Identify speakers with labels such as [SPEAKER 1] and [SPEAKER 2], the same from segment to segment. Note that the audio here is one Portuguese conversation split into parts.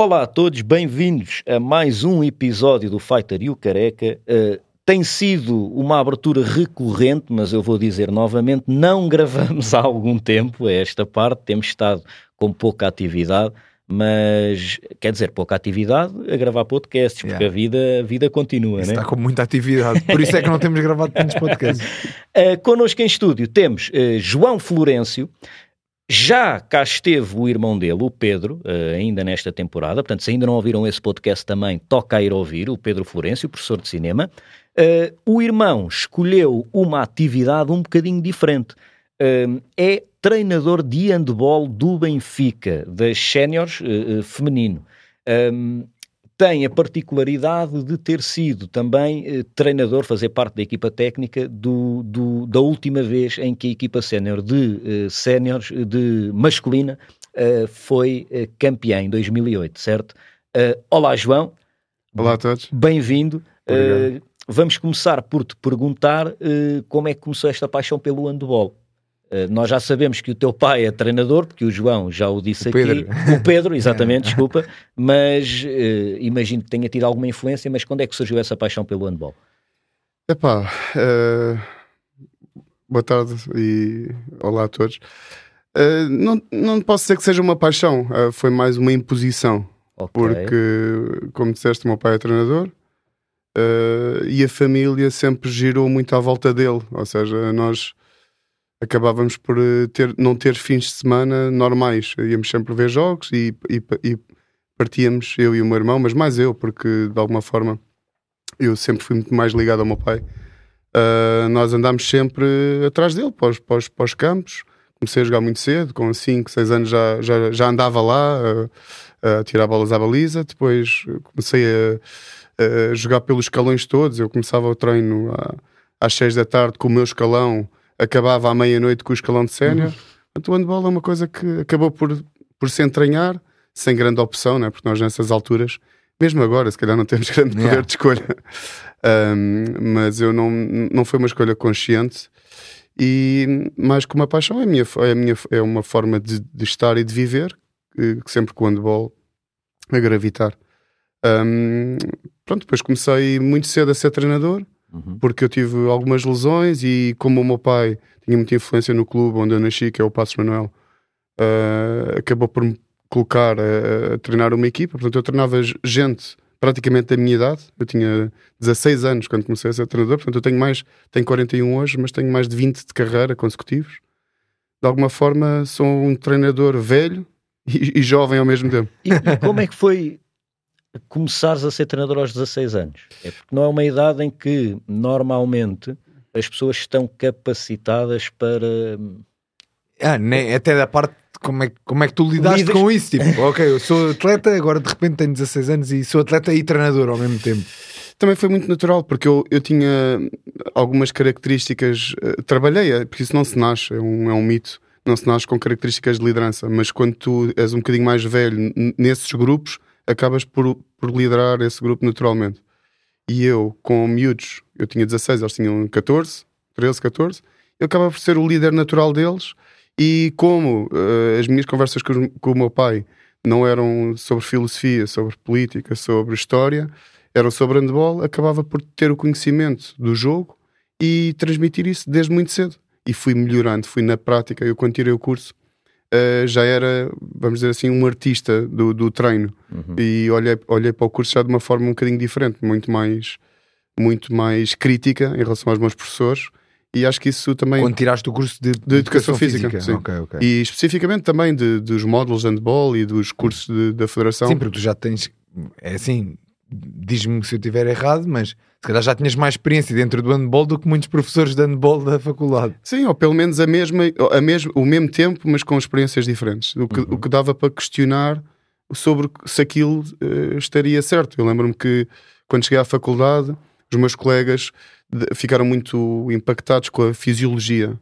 [SPEAKER 1] Olá a todos, bem-vindos a mais um episódio do Fighter e o Careca. Uh, tem sido uma abertura recorrente, mas eu vou dizer novamente, não gravamos há algum tempo a esta parte, temos estado com pouca atividade, mas quer dizer, pouca atividade a gravar podcasts, porque yeah. a, vida, a vida continua,
[SPEAKER 2] isso
[SPEAKER 1] né?
[SPEAKER 2] Está com muita atividade, por isso é que não temos gravado tantos podcasts.
[SPEAKER 1] uh, connosco em estúdio temos uh, João Florencio, já cá esteve o irmão dele, o Pedro, uh, ainda nesta temporada. Portanto, se ainda não ouviram esse podcast também, toca a ir ouvir, o Pedro Florencio, professor de cinema. Uh, o irmão escolheu uma atividade um bocadinho diferente. Uh, é treinador de handball do Benfica, das séniores feminino. Tem a particularidade de ter sido também eh, treinador, fazer parte da equipa técnica do, do, da última vez em que a equipa sénior de eh, séniores, de masculina, eh, foi eh, campeã em 2008, certo? Uh, olá, João.
[SPEAKER 2] Olá a todos.
[SPEAKER 1] Bem-vindo. Vamos começar por te perguntar como é que começou esta paixão pelo handball. Uh, nós já sabemos que o teu pai é treinador, porque o João já o disse
[SPEAKER 2] o
[SPEAKER 1] aqui.
[SPEAKER 2] Pedro.
[SPEAKER 1] O Pedro, exatamente, desculpa. Mas uh, imagino que tenha tido alguma influência. Mas quando é que surgiu essa paixão pelo handball?
[SPEAKER 3] Epá, uh, boa tarde e olá a todos. não, não posso dizer que seja uma paixão, foi mais uma imposição. Okay. Porque, como disseste, o meu pai é treinador. e a família sempre girou muito à volta dele, ou seja, nós acabávamos por eh, ter, não ter fins de semana normais. Íamos sempre ver jogos e, e, e, partíamos, eu e o meu irmão, mas mais eu, porque de alguma forma eu sempre fui muito mais ligado ao meu pai. Uh, nós andámos sempre atrás dele, para os, para, os, para os, campos. Comecei a jogar muito cedo, com 5, 6 anos já, já, já andava lá a, a tirar bolas à baliza. Depois comecei a, a, jogar pelos escalões todos. Eu começava o treino às 6 da tarde com o meu escalão acabava à meia-noite com o escalão de sénior. Uhum. o handball é uma coisa que acabou por, por se entranhar, sem grande opção, né? porque nós nessas alturas, mesmo agora, se calhar não temos grande poder yeah. de escolha, um, mas eu não, não foi uma escolha consciente. E mais que uma paixão, é, minha, é, minha, é uma forma de, de estar e de viver, que, que sempre com o handball a gravitar. Um, pronto, depois comecei muito cedo a ser treinador uhum. porque eu tive algumas lesões e como o meu pai tinha muita influência no clube onde eu nasci, que é o Passos Manuel, uh, acabou por me colocar a, a, treinar uma equipa. Portanto, eu treinava gente praticamente da minha idade. Eu tinha 16 anos quando comecei a ser treinador, portanto, eu tenho mais, tenho 41 hoje, mas tenho mais de 20 de carreira consecutivos. De alguma forma, sou um treinador velho e, e jovem ao mesmo tempo.
[SPEAKER 1] E, e como é que foi começares a ser treinador aos 16 anos. É porque não é uma idade em que normalmente as pessoas estão capacitadas para.
[SPEAKER 2] Ah, nem, até da parte como é, como é que tu lidaste Lidas... com isso? Tipo, ok, eu sou atleta, agora de repente tenho 16 anos e sou atleta e treinador ao mesmo tempo.
[SPEAKER 3] Também foi muito natural, porque eu, eu tinha algumas características. Uh, trabalhei, eh, porque isso não se nasce, é um, é um mito, não se nasce com características de liderança, mas quando tu és um bocadinho mais velho nesses grupos, acabas por, por liderar esse grupo naturalmente. E eu, com miúdos, eu tinha 16, eles tinham 14, 13, 14, eu acabava por ser o líder natural deles. E como uh, as minhas conversas com, com, o meu pai não eram sobre filosofia, sobre política, sobre história, eram sobre handball, acabava por ter o conhecimento do jogo e transmitir isso desde muito cedo. E fui melhorando, fui na prática. Eu, quando tirei o curso, uh, já era, vamos dizer assim, um artista do, do treino. Uhum. E olhei, olhei para o curso já de uma forma um bocadinho diferente, muito mais, muito mais crítica em relação aos meus professores. E acho que isso também.
[SPEAKER 2] Quando tiraste o curso de, de,
[SPEAKER 3] de educação, educação, física, física. Okay, okay. e especificamente também de, dos módulos de handball e dos cursos da federação.
[SPEAKER 2] Sim, porque tu já tens. É assim, diz-me se eu estiver errado, mas se calhar já tinhas mais experiência dentro do handball do que muitos professores de handball da faculdade.
[SPEAKER 3] Sim, ou pelo menos a mesma, a mesmo, o mesmo tempo, mas com experiências diferentes. O que, uhum. o que dava para questionar sobre se aquilo uh, estaria certo. Eu lembro-me que quando cheguei à faculdade, os meus colegas ficaram muito impactados com a fisiologia.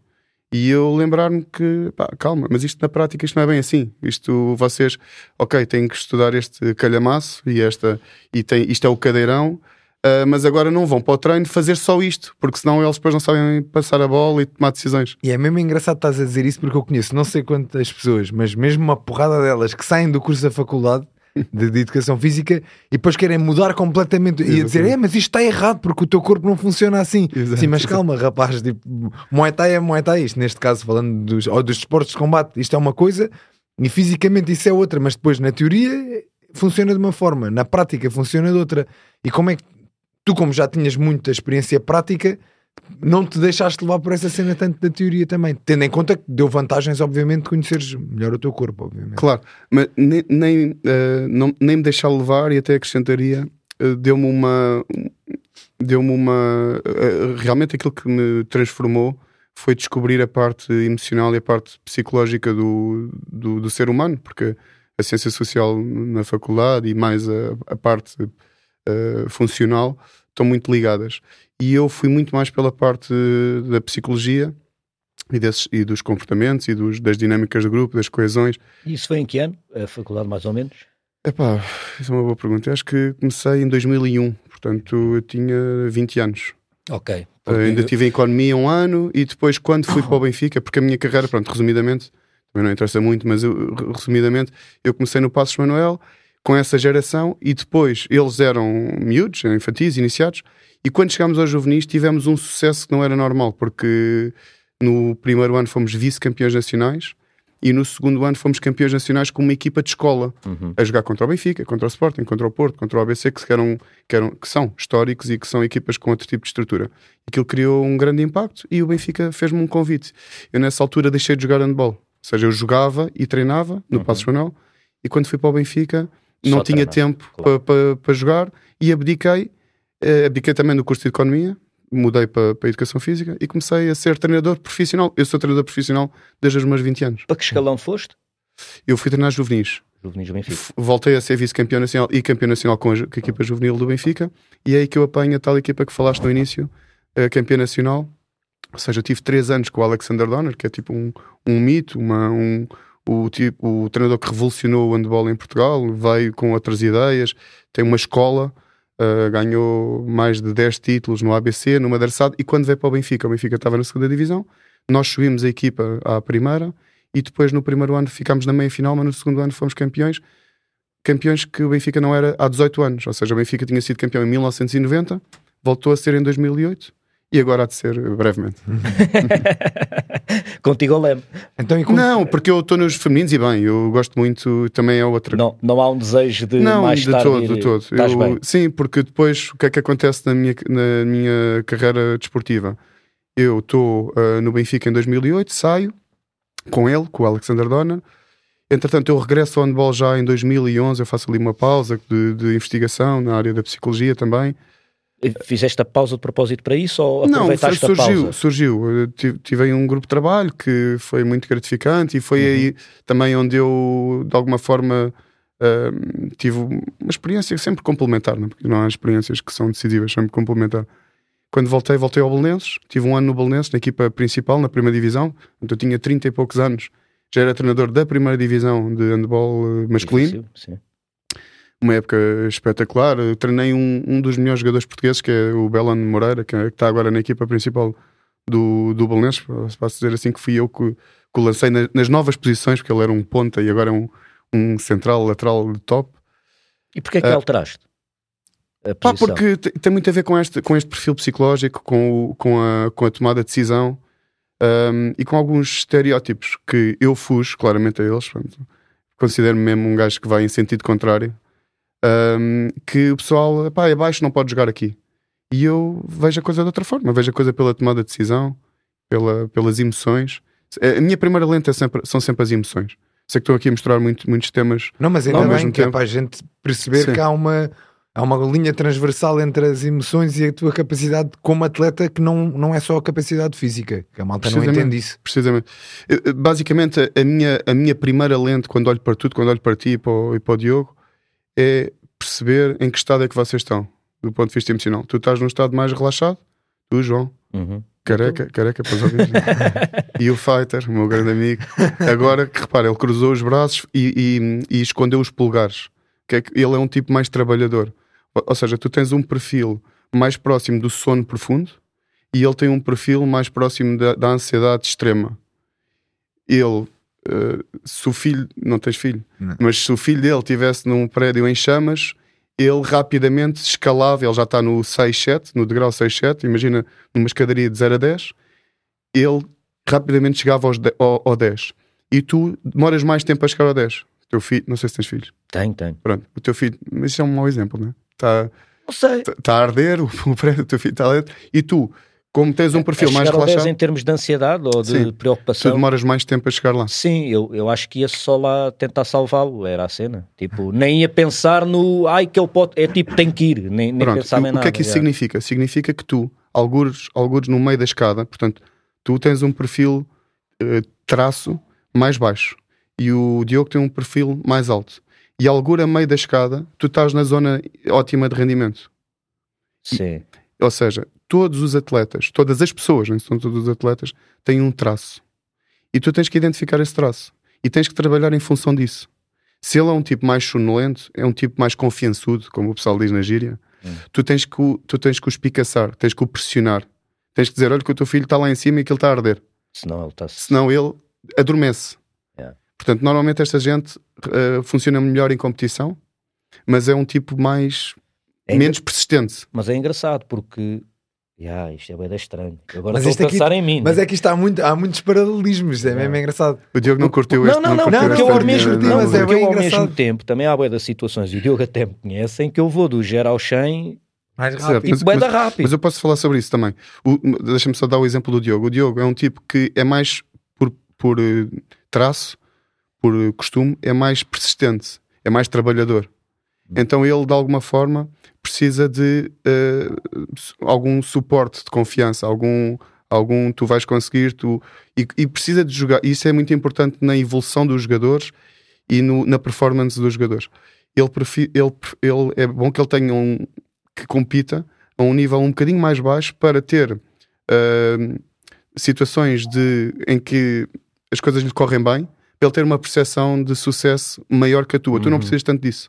[SPEAKER 3] E eu lembrar-me que, pá, calma, mas isto na prática isto não é bem assim. Isto vocês, ok, têm que estudar este calhamaço e esta e tem, isto é o cadeirão, Uh, mas agora não vão para o treino fazer só isto, porque senão eles depois não sabem passar a bola e tomar decisões.
[SPEAKER 2] E é mesmo engraçado estás a dizer isso porque eu conheço não sei quantas pessoas, mas mesmo uma porrada delas que saem do curso da faculdade de, de educação física e depois querem mudar completamente e dizer, é, mas isto está errado porque o teu corpo não funciona assim. Exato. Sim, mas calma, rapaz, tipo, Muay Thai é Muay Thai, isto neste caso, falando dos, ou dos esportes de combate, isto é uma coisa e fisicamente isso é outra, mas depois na teoria funciona de uma forma, na prática funciona de outra. E como é que tu, como já tinhas muita experiência prática, não te deixaste levar por essa cena tanto da teoria também, tendo em conta que deu vantagens, obviamente, de conheceres melhor o teu corpo, obviamente.
[SPEAKER 3] Claro, mas nem, nem, uh, não, nem me deixar levar e até acrescentaria, uh, deu-me uma. Deu-me uma. Uh, realmente aquilo que me transformou foi descobrir a parte emocional e a parte psicológica do, do, do ser humano, porque a ciência social na faculdade e mais a, a parte funcional estão muito ligadas e eu fui muito mais pela parte da psicologia e, desses, e dos comportamentos e dos, das dinâmicas do grupo, das coesões.
[SPEAKER 1] E isso foi em que ano? A faculdade, mais ou menos?
[SPEAKER 3] Epá, isso é uma boa pergunta. Eu acho que comecei em 2001, portanto eu tinha 20 anos.
[SPEAKER 1] Ok.
[SPEAKER 3] Uh, ainda tive em economia um ano e depois, quando fui para o Benfica, porque a minha carreira, pronto, resumidamente, também não interessa muito, mas eu, resumidamente, eu comecei no Passos Manuel com essa geração e depois eles eram miúdos, infantis, iniciados, e quando chegámos aos juvenis tivemos um sucesso que não era normal, porque no primeiro ano fomos vice-campeões nacionais e no segundo ano fomos campeões nacionais com uma equipa de escola uhum. a jogar contra o Benfica, contra o Sporting, contra o Porto, contra o ABC, que, eram, que, eram, que são históricos e que são equipas com outro tipo de estrutura. Aquilo criou um grande impacto e o Benfica fez-me um convite. Eu nessa altura deixei de jogar handball, ou seja, eu jogava e treinava no uhum. Passos Manuel e quando fui para o Benfica não tinha tempo claro. para pa, pa jogar e abdiquei Uh, abdiquei também do curso de Economia, mudei para, para a Educação Física e comecei a ser treinador profissional. Eu sou treinador profissional desde os meus 20 anos.
[SPEAKER 1] Para que escalão foste?
[SPEAKER 3] Eu fui treinar juvenis.
[SPEAKER 1] Juvenis do Benfica.
[SPEAKER 3] Voltei a ser vice-campeão nacional e campeão nacional com a, com a, equipa juvenil do Benfica e é aí que eu apanho a tal equipa que falaste no início, a campeã nacional. Ou seja, tive três anos com o Alexander Donner, que é tipo um, um mito, uma, um, o, tipo, o treinador que revolucionou o handball em Portugal, veio com outras ideias, tem uma escola Uh, ganhou mais de 10 títulos no ABC, no Madraçado, e quando veio para o Benfica, o Benfica estava na segunda divisão, nós subimos a equipa à primeira, e depois no primeiro ano ficámos na meia final, mas no segundo ano fomos campeões, campeões que o Benfica não era há 18 anos, ou seja, o Benfica tinha sido campeão em 1990, voltou a ser em 2008, e agora há de ser brevemente.
[SPEAKER 1] Contigo ao leme.
[SPEAKER 3] Então, Não, porque eu estou nos femininos e bem, eu gosto muito, também é outra.
[SPEAKER 1] Não, não há um desejo de
[SPEAKER 3] não,
[SPEAKER 1] mais
[SPEAKER 3] de
[SPEAKER 1] tarde
[SPEAKER 3] todo, de todo. Eu, bem. Sim, porque depois o que é que acontece na minha, na minha carreira desportiva? Eu estou uh, no Benfica em 2008, saio com ele, com o Alexander Donner. Entretanto, eu regresso ao handball já em 2011. Eu faço ali uma pausa de, de investigação na área da psicologia também.
[SPEAKER 1] Fizeste a pausa de propósito para isso ou
[SPEAKER 3] não,
[SPEAKER 1] aproveitaste
[SPEAKER 3] foi, surgiu,
[SPEAKER 1] a pausa?
[SPEAKER 3] Surgiu, tive aí um grupo de trabalho que foi muito gratificante e foi uhum. aí também onde eu, de alguma forma, uh, tive uma experiência sempre complementar, não? É? porque não há experiências que são decisivas, sempre complementar. Quando voltei, voltei ao Belenenses, tive um ano no Belenenses, na equipa principal, na primeira divisão, então eu tinha 30 e poucos anos, já era treinador da primeira divisão de handball eh, masculino. Difícil, sim uma época espetacular. Treinei um, um dos melhores jogadores portugueses, que é o Belan Moreira, que, é, que está agora na equipa principal do, do Belenenses. Posso dizer assim que fui eu que, que o lancei nas, nas, novas posições, porque ele era um ponta e agora é um, um central, lateral de top.
[SPEAKER 1] E porquê é que uh, alteraste?
[SPEAKER 3] Pá, porque tem muito a ver com este, com este perfil psicológico, com, o, com, a, com a tomada de decisão um, e com alguns estereótipos que eu fujo claramente a eles. Considero-me mesmo um gajo que vai em sentido contrário um, que o pessoal, pá, é baixo, não pode jogar aqui. E eu vejo a coisa de outra forma, vejo a coisa pela tomada de decisão, pela, pelas emoções. A minha primeira lente é sempre, são sempre as emoções. Sei que estou aqui a mostrar muito, muitos temas.
[SPEAKER 2] Não, mas ainda bem que tempo. é para a gente perceber Sim. que há uma, há uma linha transversal entre as emoções e a tua capacidade como atleta, que não, não é só a capacidade física, que a malta não entende isso.
[SPEAKER 3] Precisamente. Basicamente, a minha, a minha primeira lente, quando olho para tudo, quando olho para ti e para o, e para o Diogo, é perceber em que estado é que vocês estão, do ponto de vista emocional. Tu estás num estado mais relaxado, tu, João, uhum. careca, careca para os ouvintes, e o Fighter, o meu grande amigo. Agora, que repara, ele cruzou os braços e, e, e escondeu os polegares. Que é que ele é um tipo mais trabalhador. Ou seja, tu tens um perfil mais próximo do sono profundo e ele tem um perfil mais próximo da, da ansiedade extrema. Ele uh, se o filho, não tens filho, não. mas se o filho dele estivesse num prédio em chamas, ele rapidamente escalava, ele já está no 6, 7, no degrau 6, 7, imagina numa escadaria de 0 a 10, ele rapidamente chegava aos de, ao, ao 10. E tu demoras mais tempo a chegar ao 10. O teu filho, não sei se tens filhos.
[SPEAKER 1] Tenho, tenho.
[SPEAKER 3] Pronto, o teu filho, mas isso é um mau exemplo, não é? Está,
[SPEAKER 1] não sei.
[SPEAKER 3] Está tá a arder, o, o prédio do teu filho está a arder, e tu como tens um perfil mais relaxado.
[SPEAKER 1] em termos de ansiedade ou de Sim, preocupação.
[SPEAKER 3] Tu demoras mais tempo a chegar lá.
[SPEAKER 1] Sim, eu, eu acho que ia só lá tentar salvá-lo, era a cena. Tipo, nem ia pensar no ai que ele pode. É tipo, tem que ir, nem, nem pensar em nada.
[SPEAKER 3] O que é que isso já. significa? Significa que tu, algures, algures no meio da escada, portanto, tu tens um perfil uh, traço mais baixo e o Diogo tem um perfil mais alto. E algura a meio da escada, tu estás na zona ótima de rendimento.
[SPEAKER 1] Sim.
[SPEAKER 3] E, ou seja, todos os atletas, todas as pessoas, não são todos os atletas, têm um traço. E tu tens que identificar esse traço. E tens que trabalhar em função disso. Se ele é um tipo mais sonolento, é um tipo mais confiançudo, como o pessoal diz na gíria, hum. tu, tens que, tu tens que o espicaçar, tens que o pressionar. Tens que dizer: olha, que o teu filho está lá em cima e que ele está a arder.
[SPEAKER 1] Senão ele, está...
[SPEAKER 3] Senão ele adormece. Yeah. Portanto, normalmente esta gente uh, funciona melhor em competição, mas é um tipo mais. É menos persistente.
[SPEAKER 1] Mas é engraçado porque Yeah, isto é bem estranho. Agora mas estou a pensar
[SPEAKER 2] aqui,
[SPEAKER 1] em mim.
[SPEAKER 2] Mas né? é que isto há, muito, há muitos paralelismos, é mesmo engraçado.
[SPEAKER 3] O Diogo não curtiu
[SPEAKER 1] não,
[SPEAKER 3] este.
[SPEAKER 1] Não, não, não, porque eu ao mesmo tempo, mas é bem ao mesmo tempo também há boia das situações, e o Diogo até me conhece, em que eu vou do zero ao 100
[SPEAKER 2] mais rápido.
[SPEAKER 1] Mas, mas, rápido.
[SPEAKER 3] Mas eu posso falar sobre isso também. Deixa-me só dar o exemplo do Diogo. O Diogo é um tipo que é mais por, por uh, traço, por uh, costume, é mais persistente, é mais trabalhador. Então ele, de alguma forma, precisa de uh, algum suporte de confiança, algum, algum tu vais conseguir, tu, e, e, precisa de jogar. Isso é muito importante na evolução dos jogadores e no, na performance dos jogadores. Ele, ele, ele é bom que ele tenha um que compita a um nível um bocadinho mais baixo para ter uh, situações de, em que as coisas lhe correm bem, para ele ter uma percepção de sucesso maior que a tua. Uhum. Tu não uhum. precisas tanto disso.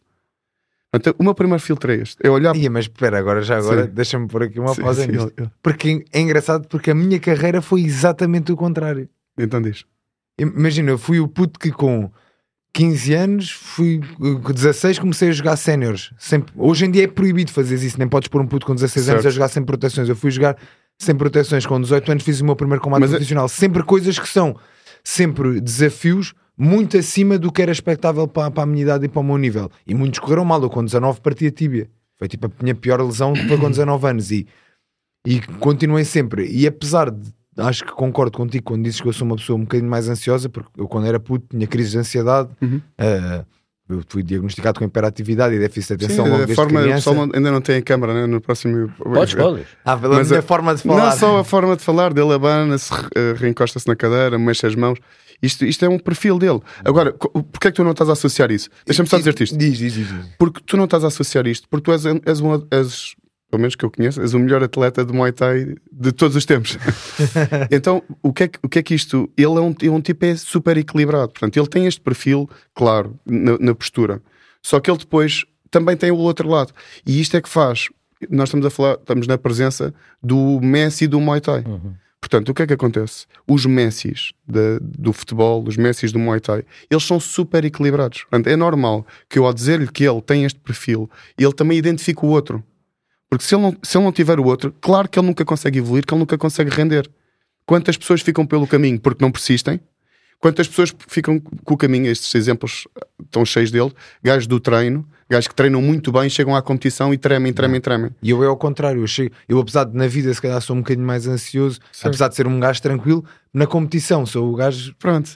[SPEAKER 3] Então, o meu primeiro filtro é este. É olhar.
[SPEAKER 2] Ia, mas espera, agora já agora deixa-me pôr aqui uma sim, pausa sim, nisto. Eu, eu. Porque é engraçado porque a minha carreira foi exatamente o contrário.
[SPEAKER 3] Então diz.
[SPEAKER 2] Imagina, eu fui o puto que com 15 anos, fui com 16, comecei a jogar séniores. Hoje em dia é proibido fazer isso, nem podes pôr um puto com 16 certo. anos a jogar sem proteções. Eu fui jogar sem proteções com 18 anos, fiz o meu primeiro combate mas profissional. É... Sempre coisas que são sempre desafios muito acima do que era expectável para, para a minha idade e para o meu nível. E muitos correram mal. Eu com 19 parti a tíbia. Foi tipo a minha pior lesão foi com 19 anos. E, e continuei sempre. E apesar de. Acho que concordo contigo quando dizes que eu sou uma pessoa um bocadinho mais ansiosa, porque eu, quando era puto, tinha crises de ansiedade. Uhum. Uh, eu fui diagnosticado com hiperatividade e déficit de atenção Sim,
[SPEAKER 3] a forma, criança. O ainda não tem a câmara né? no próximo.
[SPEAKER 1] Podes, podes.
[SPEAKER 2] Ah, Mas a, a forma de falar.
[SPEAKER 3] Não só a forma de falar, dele abana-se, reencosta-se na cadeira, mexe as mãos. Isto, isto é um perfil dele. Agora, porquê é que tu não estás a associar isso? Deixa-me só dizer-te isto.
[SPEAKER 2] Diz, diz, diz.
[SPEAKER 3] Porque tu não estás a associar isto, porque tu és, és, um, és pelo menos que eu conheço, és o melhor atleta de Muay Thai de todos os tempos. então, o que, é que, o que é que isto. Ele é um, é um tipo é super equilibrado. Portanto, ele tem este perfil, claro, na, na, postura. Só que ele depois também tem o outro lado. E isto é que faz. Nós estamos a falar, estamos na presença do Messi do Muay Thai. Uhum. Portanto, o que é que acontece? Os Messis de, do futebol, os Messis do Muay Thai, eles são super equilibrados. Portanto, é normal que eu, ao dizer-lhe que ele tem este perfil, ele também identifique o outro. Porque se ele, não, se ele não tiver o outro, claro que ele nunca consegue evoluir, que ele nunca consegue render. Quantas pessoas ficam pelo caminho porque não persistem? Quantas pessoas ficam com o caminho? Estes exemplos estão cheios dele. Gajos do treino, gajos que treinam muito bem, chegam à competição e tremem, tremem, tremem.
[SPEAKER 2] E eu é ao contrário. Eu, chego, eu apesar de na vida se calhar sou um bocadinho mais ansioso, Sim. apesar de ser um gajo tranquilo, na competição sou o gajo.
[SPEAKER 3] Pronto.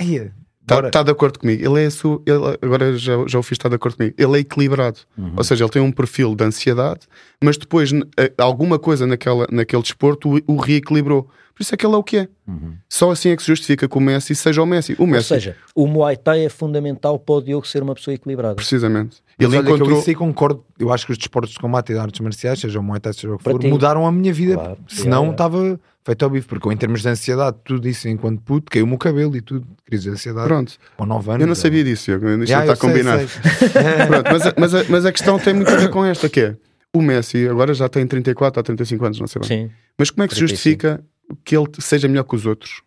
[SPEAKER 3] Está tá de acordo comigo. Ele é su... ele, agora já, já o fiz estar de acordo comigo. Ele é equilibrado. Uhum. Ou seja, ele tem um perfil de ansiedade, mas depois alguma coisa naquela, naquele desporto o, o reequilibrou. Por isso é que ele é o que é. Uhum. Só assim é que se justifica que o Messi seja o Messi. O Messi.
[SPEAKER 1] Ou seja, o Muay Thai é fundamental para o Diogo ser uma pessoa equilibrada.
[SPEAKER 3] Precisamente.
[SPEAKER 2] Ele encontrou... que eu isso aí concordo. Eu acho que os desportos de combate e de artes marciais, seja o Muay Thai, seja o que for, mudaram a minha vida. Claro. Senão estava feito ao bife. Porque eu, em termos de ansiedade, tudo isso enquanto puto, caiu-me o cabelo e tudo. Crise de ansiedade.
[SPEAKER 3] Pronto.
[SPEAKER 2] Com 9 anos.
[SPEAKER 3] Eu não sabia disso, Isto yeah, não está combinado. Pronto, mas, a, mas, a, mas a questão tem muito a ver com esta, que é o Messi agora já tem 34 a 35 anos, não sei bem. Sim. Mas como é que se justifica que ele seja melhor que os outros?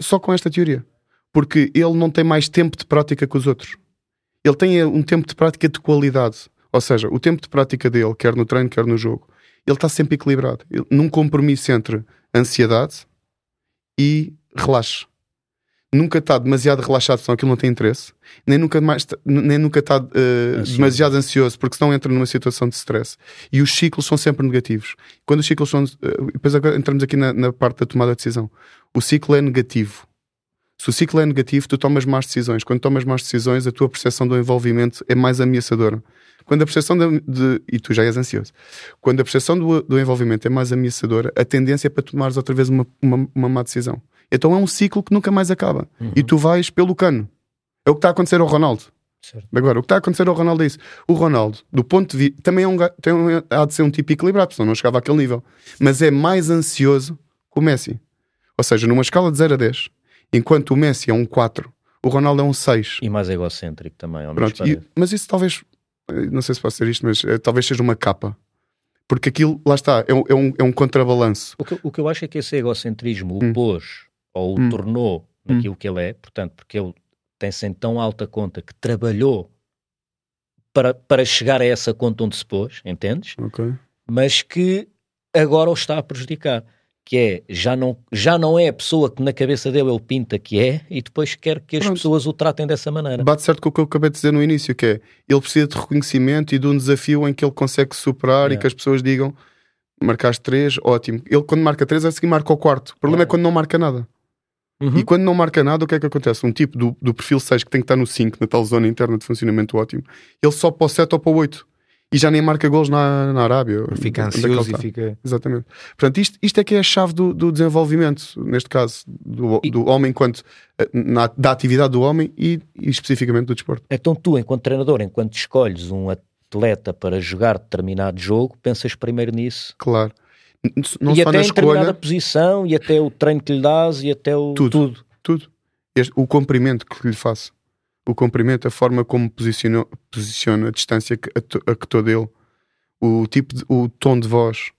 [SPEAKER 3] Só com esta teoria. porque ele não tem mais tempo de prática que os outros. Ele tem um tempo de prática de qualidade. Ou seja, o tempo de prática dele, quer no treino, quer no jogo, ele está sempre equilibrado. Ele, num compromisso entre ansiedade e relaxe. Nunca está demasiado relaxado, senão aquilo não tem interesse. Nem nunca, mais, nem nunca está uh, demasiado ansioso, porque senão entra numa situação de stress. E os ciclos são sempre negativos. Quando os ciclos são. Uh, depois agora entramos aqui na, na parte da tomada de decisão. O ciclo é negativo. Se o ciclo é negativo, tu tomas más decisões. Quando tomas más decisões, a tua percepção do envolvimento é mais ameaçadora. Quando a percepção de, de, e tu já és ansioso, quando a percepção do, do, envolvimento é mais ameaçadora, a tendência é para tomares outra vez uma, uma, uma má decisão. Então é um ciclo que nunca mais acaba. Uhum. E tu vais pelo cano. É o que está a acontecer ao Ronaldo. Certo. Agora, o que está a acontecer ao Ronaldo é isso. O Ronaldo, do ponto de vista, também é um, tem, há de ser um tipo equilibrado, senão não chegava àquele nível. Mas é mais ansioso que o Messi. Ou seja, numa escala de 0 a 10, enquanto o Messi é um 4, o Ronaldo é um 6.
[SPEAKER 1] E mais egocêntrico também, ao
[SPEAKER 3] Pronto, e, Mas isso talvez eh, não sei se posso ser isto, mas é, talvez seja uma capa. Porque aquilo, lá está, é um, é um, é um contrabalanço.
[SPEAKER 1] O que, o que eu acho é que esse egocentrismo hum. o pôs ou o hum. tornou naquilo hum. que ele é, portanto, porque ele tem-se em tão alta conta que trabalhou para, para chegar a essa conta onde se pôs, entendes?
[SPEAKER 3] Okay.
[SPEAKER 1] Mas que agora o está a prejudicar que é já não, já não é a pessoa que na cabeça dele ele pinta que é e depois quer que as Pronto. pessoas o tratem dessa maneira.
[SPEAKER 3] Bate certo com o que eu acabei de dizer no início, que é ele precisa de reconhecimento e de um desafio em que ele consegue superar é. e que as pessoas digam marcaste três, ótimo. Ele quando marca três, a seguir marca o quarto. O problema é, é quando não marca nada. Uhum. E quando não marca nada, o que é que acontece? Um tipo do, do perfil 6 que tem que estar no 5, na tal zona interna de funcionamento ótimo, ele só para o 7 ou para o 8 e já nem marca gols na, na Arábia.
[SPEAKER 2] Fica é ansioso e fica.
[SPEAKER 3] Exatamente. Portanto, isto, isto é que é a chave do, do desenvolvimento, neste caso, do, e... do homem, enquanto eh, na, da atividade do homem e, e, especificamente do desporto.
[SPEAKER 1] Então, tu, enquanto treinador, enquanto escolhes um atleta para jogar determinado jogo, pensas primeiro nisso?
[SPEAKER 3] Claro. Não
[SPEAKER 1] e até em determinada posição, e até o treino que lhe dás, e até o.
[SPEAKER 3] Tudo. Tudo. tudo. Este, o comprimento que lhe faço o comprimento, a forma como posiciona, posiciona a distância a, a que todo ele, o tipo, de, o tom de voz,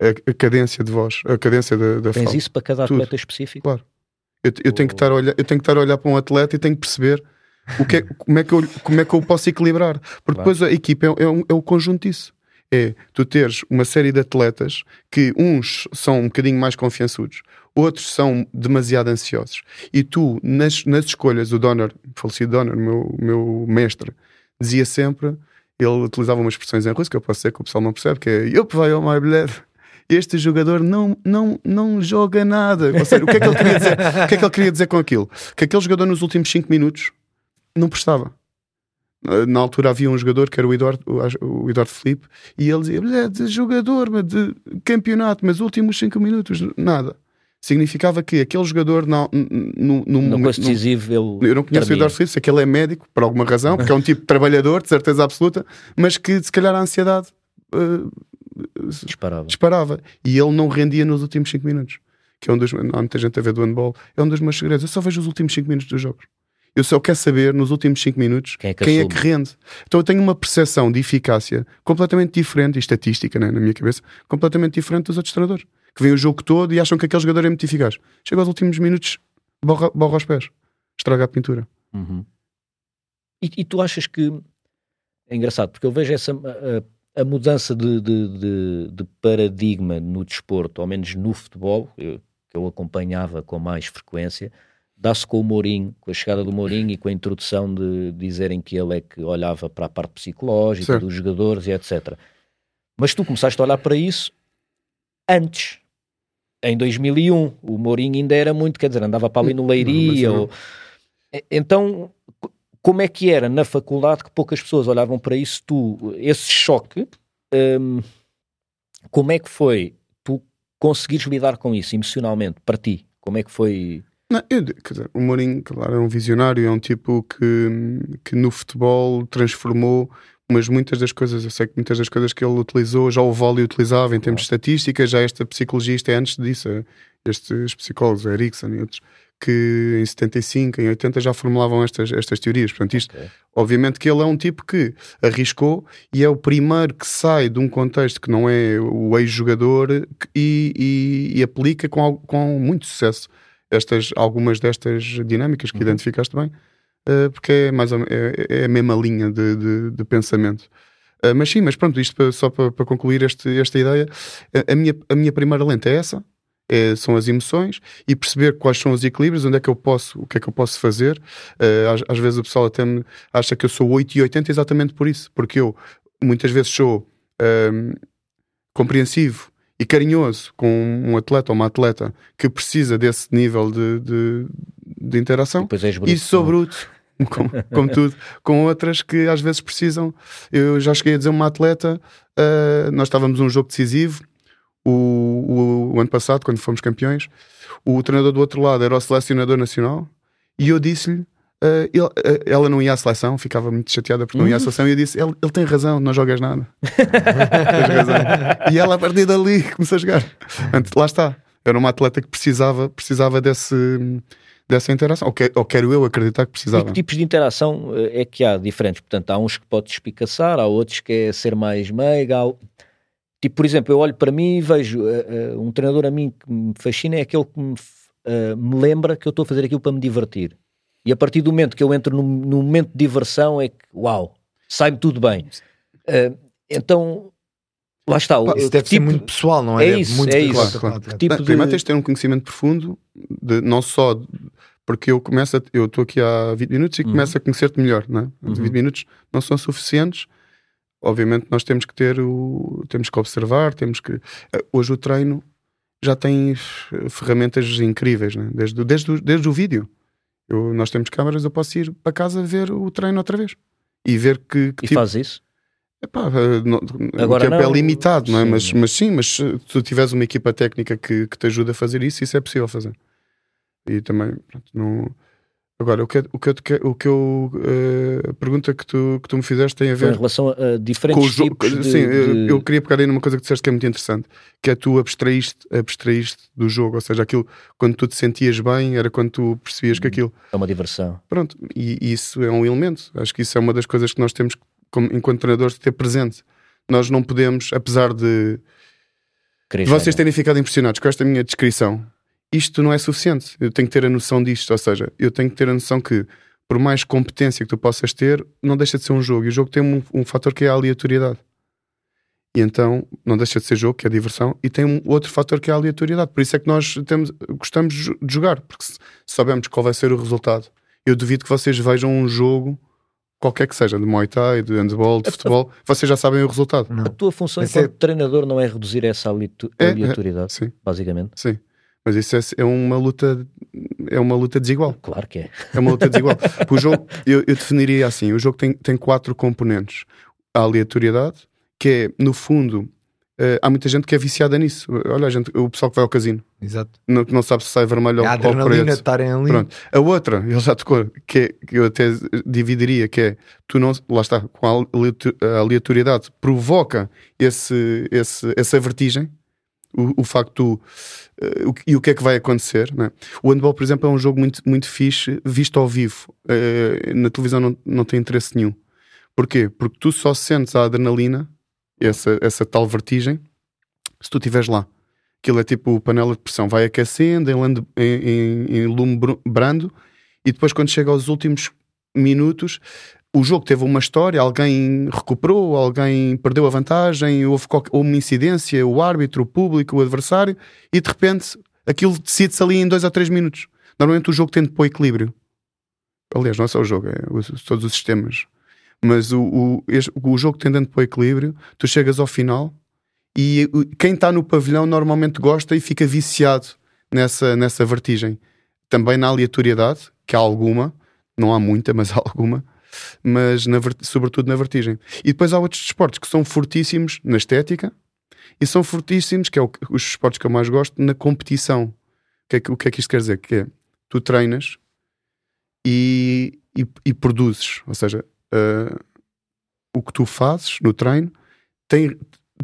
[SPEAKER 3] a, a, cadência de voz, a cadência da, da
[SPEAKER 1] Tens
[SPEAKER 3] fala.
[SPEAKER 1] isso para cada atleta Tudo. específico?
[SPEAKER 3] Claro. Eu, eu, tenho que estar a olhar, eu tenho que estar a olhar para um atleta e tenho que perceber o que é, como, é que eu, como é que eu posso equilibrar. Porque claro. depois a equipa é, é, um, é o conjunto disso. É tu teres uma série de atletas que uns são um bocadinho mais confiançudos, outros são demasiado ansiosos. E tu, nas, nas escolhas, o Donner, falecido Donner, meu, meu mestre, dizia sempre, ele utilizava umas expressões em russo que eu posso dizer que o pessoal não percebe, que é Yup, vai ao my blood. Este jogador não, não, não joga nada. Seja, o que é que ele queria dizer? O que é que ele queria dizer com aquilo? Que aquele jogador nos últimos 5 minutos não prestava. Na altura havia um jogador que era o Eduardo, o Eduardo Felipe, e ele dizia: de jogador, de campeonato, mas últimos 5 minutos, nada. Significava que aquele jogador não, no, no,
[SPEAKER 1] no, decisivo ele
[SPEAKER 3] eu não conheço o Eduardo Felipe, sei que ele é médico por alguma razão, porque é um tipo de trabalhador de certeza absoluta, mas que se calhar a ansiedade uh,
[SPEAKER 1] disparava.
[SPEAKER 3] disparava. E ele não rendia nos últimos 5 minutos que é um dos, há muita gente a ver do handball é um dos meus segredos, eu só vejo os últimos 5 minutos dos jogos eu só quero saber nos últimos 5 minutos quem, é que, quem é que, rende. Então eu tenho uma percepção de eficácia completamente diferente, e estatística né, na minha cabeça, completamente diferente dos outros treinadores que vêm o jogo todo e acham que aquele jogador é muito eficaz. Chega aos últimos minutos, borra, borra os pés, estraga a pintura.
[SPEAKER 1] Uhum. E, e, tu achas que é engraçado, porque eu vejo essa a, a mudança de, de, de, de, paradigma no desporto, ao menos no futebol, eu, que eu acompanhava com mais frequência, dá-se com o Mourinho, com a chegada do Mourinho e com a introdução de dizerem que ele é que olhava para a parte psicológica certo. dos jogadores e etc. Mas tu começaste a olhar para isso antes em 2001. O Mourinho ainda era muito, quer dizer, andava para ali no Leiria. Não, ou... Então, como é que era na faculdade que poucas pessoas olhavam para isso? Tu, esse choque, hum, como é que foi tu conseguires lidar com isso emocionalmente para ti? Como é que foi?
[SPEAKER 3] Não, eu, dizer, o Mourinho, claro, é um visionário, é um tipo que, que no futebol transformou mas muitas das coisas, eu sei que muitas das coisas que ele utilizou já o Voli utilizava em termos de estatística, já esta psicologista é antes disso, é estes psicólogos, Erickson e outros, que em 75, em 80 já formulavam estas, estas teorias. Portanto, isto, okay. obviamente que ele é um tipo que arriscou e é o primeiro que sai de um contexto que não é o ex-jogador e, e, e, aplica com, com muito sucesso estas, algumas destas dinâmicas que uhum. identificaste bem, uh, porque é, mais ou, é, é, a mesma linha de, de, de pensamento. Uh, mas sim, mas pronto, isto para, só para, para, concluir este, esta ideia, a, a, minha, a minha primeira lente é essa, é, são as emoções e perceber quais são os equilíbrios, onde é que eu posso, o que é que eu posso fazer. Uh, às, às, vezes o pessoal até me acha que eu sou 8 e 80 exatamente por isso, porque eu muitas vezes sou uh, compreensivo e carinhoso com um atleta ou uma atleta que precisa desse nível de, de, de interação
[SPEAKER 1] e,
[SPEAKER 3] e sou bruto. Como, como, tudo, com outras que às vezes precisam. Eu já cheguei a dizer uma atleta, uh, nós estávamos num jogo decisivo, o, o, o, ano passado, quando fomos campeões, o treinador do outro lado era o selecionador nacional e eu disse-lhe. Uh, ele, uh, ela não ia à seleção, ficava muito chateada porque não ia à seleção. E eu disse: ele, ele tem razão, não jogas nada. e ela, a partir dali, começou a jogar. Portanto, lá está. Era uma atleta que precisava, precisava desse, dessa interação. Ou, que, ou quero eu acreditar que precisava.
[SPEAKER 1] E que tipos de interação eh, é que há diferentes? Portanto, há uns que pode espicaçar, há outros que é ser mais meiga. Há Tipo, por exemplo, eu olho para mim e vejo uh, um treinador a mim que me fascina é aquele que me, me, lembra que eu estou a fazer aquilo para me divertir. E a partir do momento que eu entro no, no momento de diversão é que, uau, sai-me tudo bem. então, lá está.
[SPEAKER 2] Pá, isso deve tipo, ser muito pessoal, não é?
[SPEAKER 1] É isso,
[SPEAKER 2] muito
[SPEAKER 1] é isso. Claro, claro.
[SPEAKER 3] Que tipo de... Primeiro tens de ter um conhecimento profundo, de, não só... De, porque eu começo, a, eu estou aqui há 20 minutos e uhum. começo a conhecer-te melhor, não é? Uhum. 20 minutos não são suficientes obviamente nós temos que ter o temos que observar temos que eh, hoje o treino já tem ferramentas incríveis né? desde, desde, desde o vídeo eu, nós temos câmaras eu posso ir para casa ver o treino outra vez e ver que, que
[SPEAKER 1] e tipo, faz isso
[SPEAKER 3] Epá, eh, não, Agora o tempo é não, é limitado, não é? Mas, mas sim, mas se tu tiveres uma equipa técnica que, que te ajuda a fazer isso, isso é possível fazer. E também, pronto, não, Agora, o que, o que o que eu uh, a pergunta que tu, que tu me fizeste tem a ver
[SPEAKER 1] em relação a, diferentes com tipos
[SPEAKER 3] de, Sim, de... eu queria pegar aí numa coisa que disseste que é muito interessante, que é tu abstraíste, abstraíste do jogo, ou seja, aquilo quando tu te sentias bem era quando tu percebias que aquilo
[SPEAKER 1] é uma diversão.
[SPEAKER 3] Pronto, e, e isso é um elemento. Acho que isso é uma das coisas que nós temos como, enquanto treinadores de ter presente. Nós não podemos, apesar de vocês terem ficado impressionados com esta minha descrição, isto não é suficiente. Eu tenho que ter a noção disto, ou seja, eu tenho que ter a noção que, por mais competência que tu possas ter, não deixa de ser um jogo. E o jogo tem um, um fator que é a aleatoriedade. E então não deixa de ser jogo, que é diversão, e tem um outro fator que é a aleatoriedade. Por isso é que nós temos, gostamos de jogar, porque se sabemos qual vai ser o resultado. Eu duvido que vocês vejam um jogo qualquer que seja, de Muay Thai, de handball, de futebol, vocês já sabem o resultado.
[SPEAKER 1] Não. A tua função enquanto é... treinador não é reduzir essa é, é, aleatoriedade, é, basicamente?
[SPEAKER 3] Sim. Mas isso é, é, uma luta é uma luta desigual.
[SPEAKER 1] Claro que é.
[SPEAKER 3] É uma luta desigual. o jogo, eu, eu, definiria assim: o jogo tem, tem quatro componentes. A aleatoriedade, que é, no fundo, uh, há muita gente que é viciada nisso. Olha, a gente, o pessoal que vai ao casino.
[SPEAKER 2] Exato.
[SPEAKER 3] Não, não sabe se sai vermelho
[SPEAKER 2] ou, ou preto. estarem ali.
[SPEAKER 3] Pronto. A outra, ele já tocou, que, é, que eu até dividiria, que é, tu não, lá está, com a aleatoriedade, provoca esse, esse, essa vertigem, o, o facto uh, o, e o que é que vai acontecer. Né? O handball, por exemplo, é um jogo muito, muito fixe visto ao vivo. Uh, na televisão não, não tem interesse nenhum. Porquê? Porque tu só sentes a adrenalina, essa, essa tal vertigem, se tu estiveres lá. Aquilo é tipo panela de pressão, vai aquecendo em, em, em, em lume brando e depois quando chega aos últimos minutos o jogo teve uma história, alguém recuperou, alguém perdeu a vantagem, houve, houve uma incidência, o árbitro, o público, o adversário, e de repente aquilo decide-se ali em dois ou três minutos. Normalmente o jogo tende para o equilíbrio. Aliás, não é só o jogo, é todos os sistemas. Mas o, o, este, o jogo tendendo para o equilíbrio, tu chegas ao final e quem está no pavilhão normalmente gosta e fica viciado nessa, nessa vertigem. Também na aleatoriedade, que há alguma, não há muita, mas há alguma mas na, sobretudo na vertigem. E depois há outros esportes que são fortíssimos na estética e são fortíssimos, que é o, os esportes que eu mais gosto, na competição. O que é que, o que, é que isto quer dizer? Que é, tu treinas e, e, e produzes, ou seja, uh, o que tu fazes no treino tem,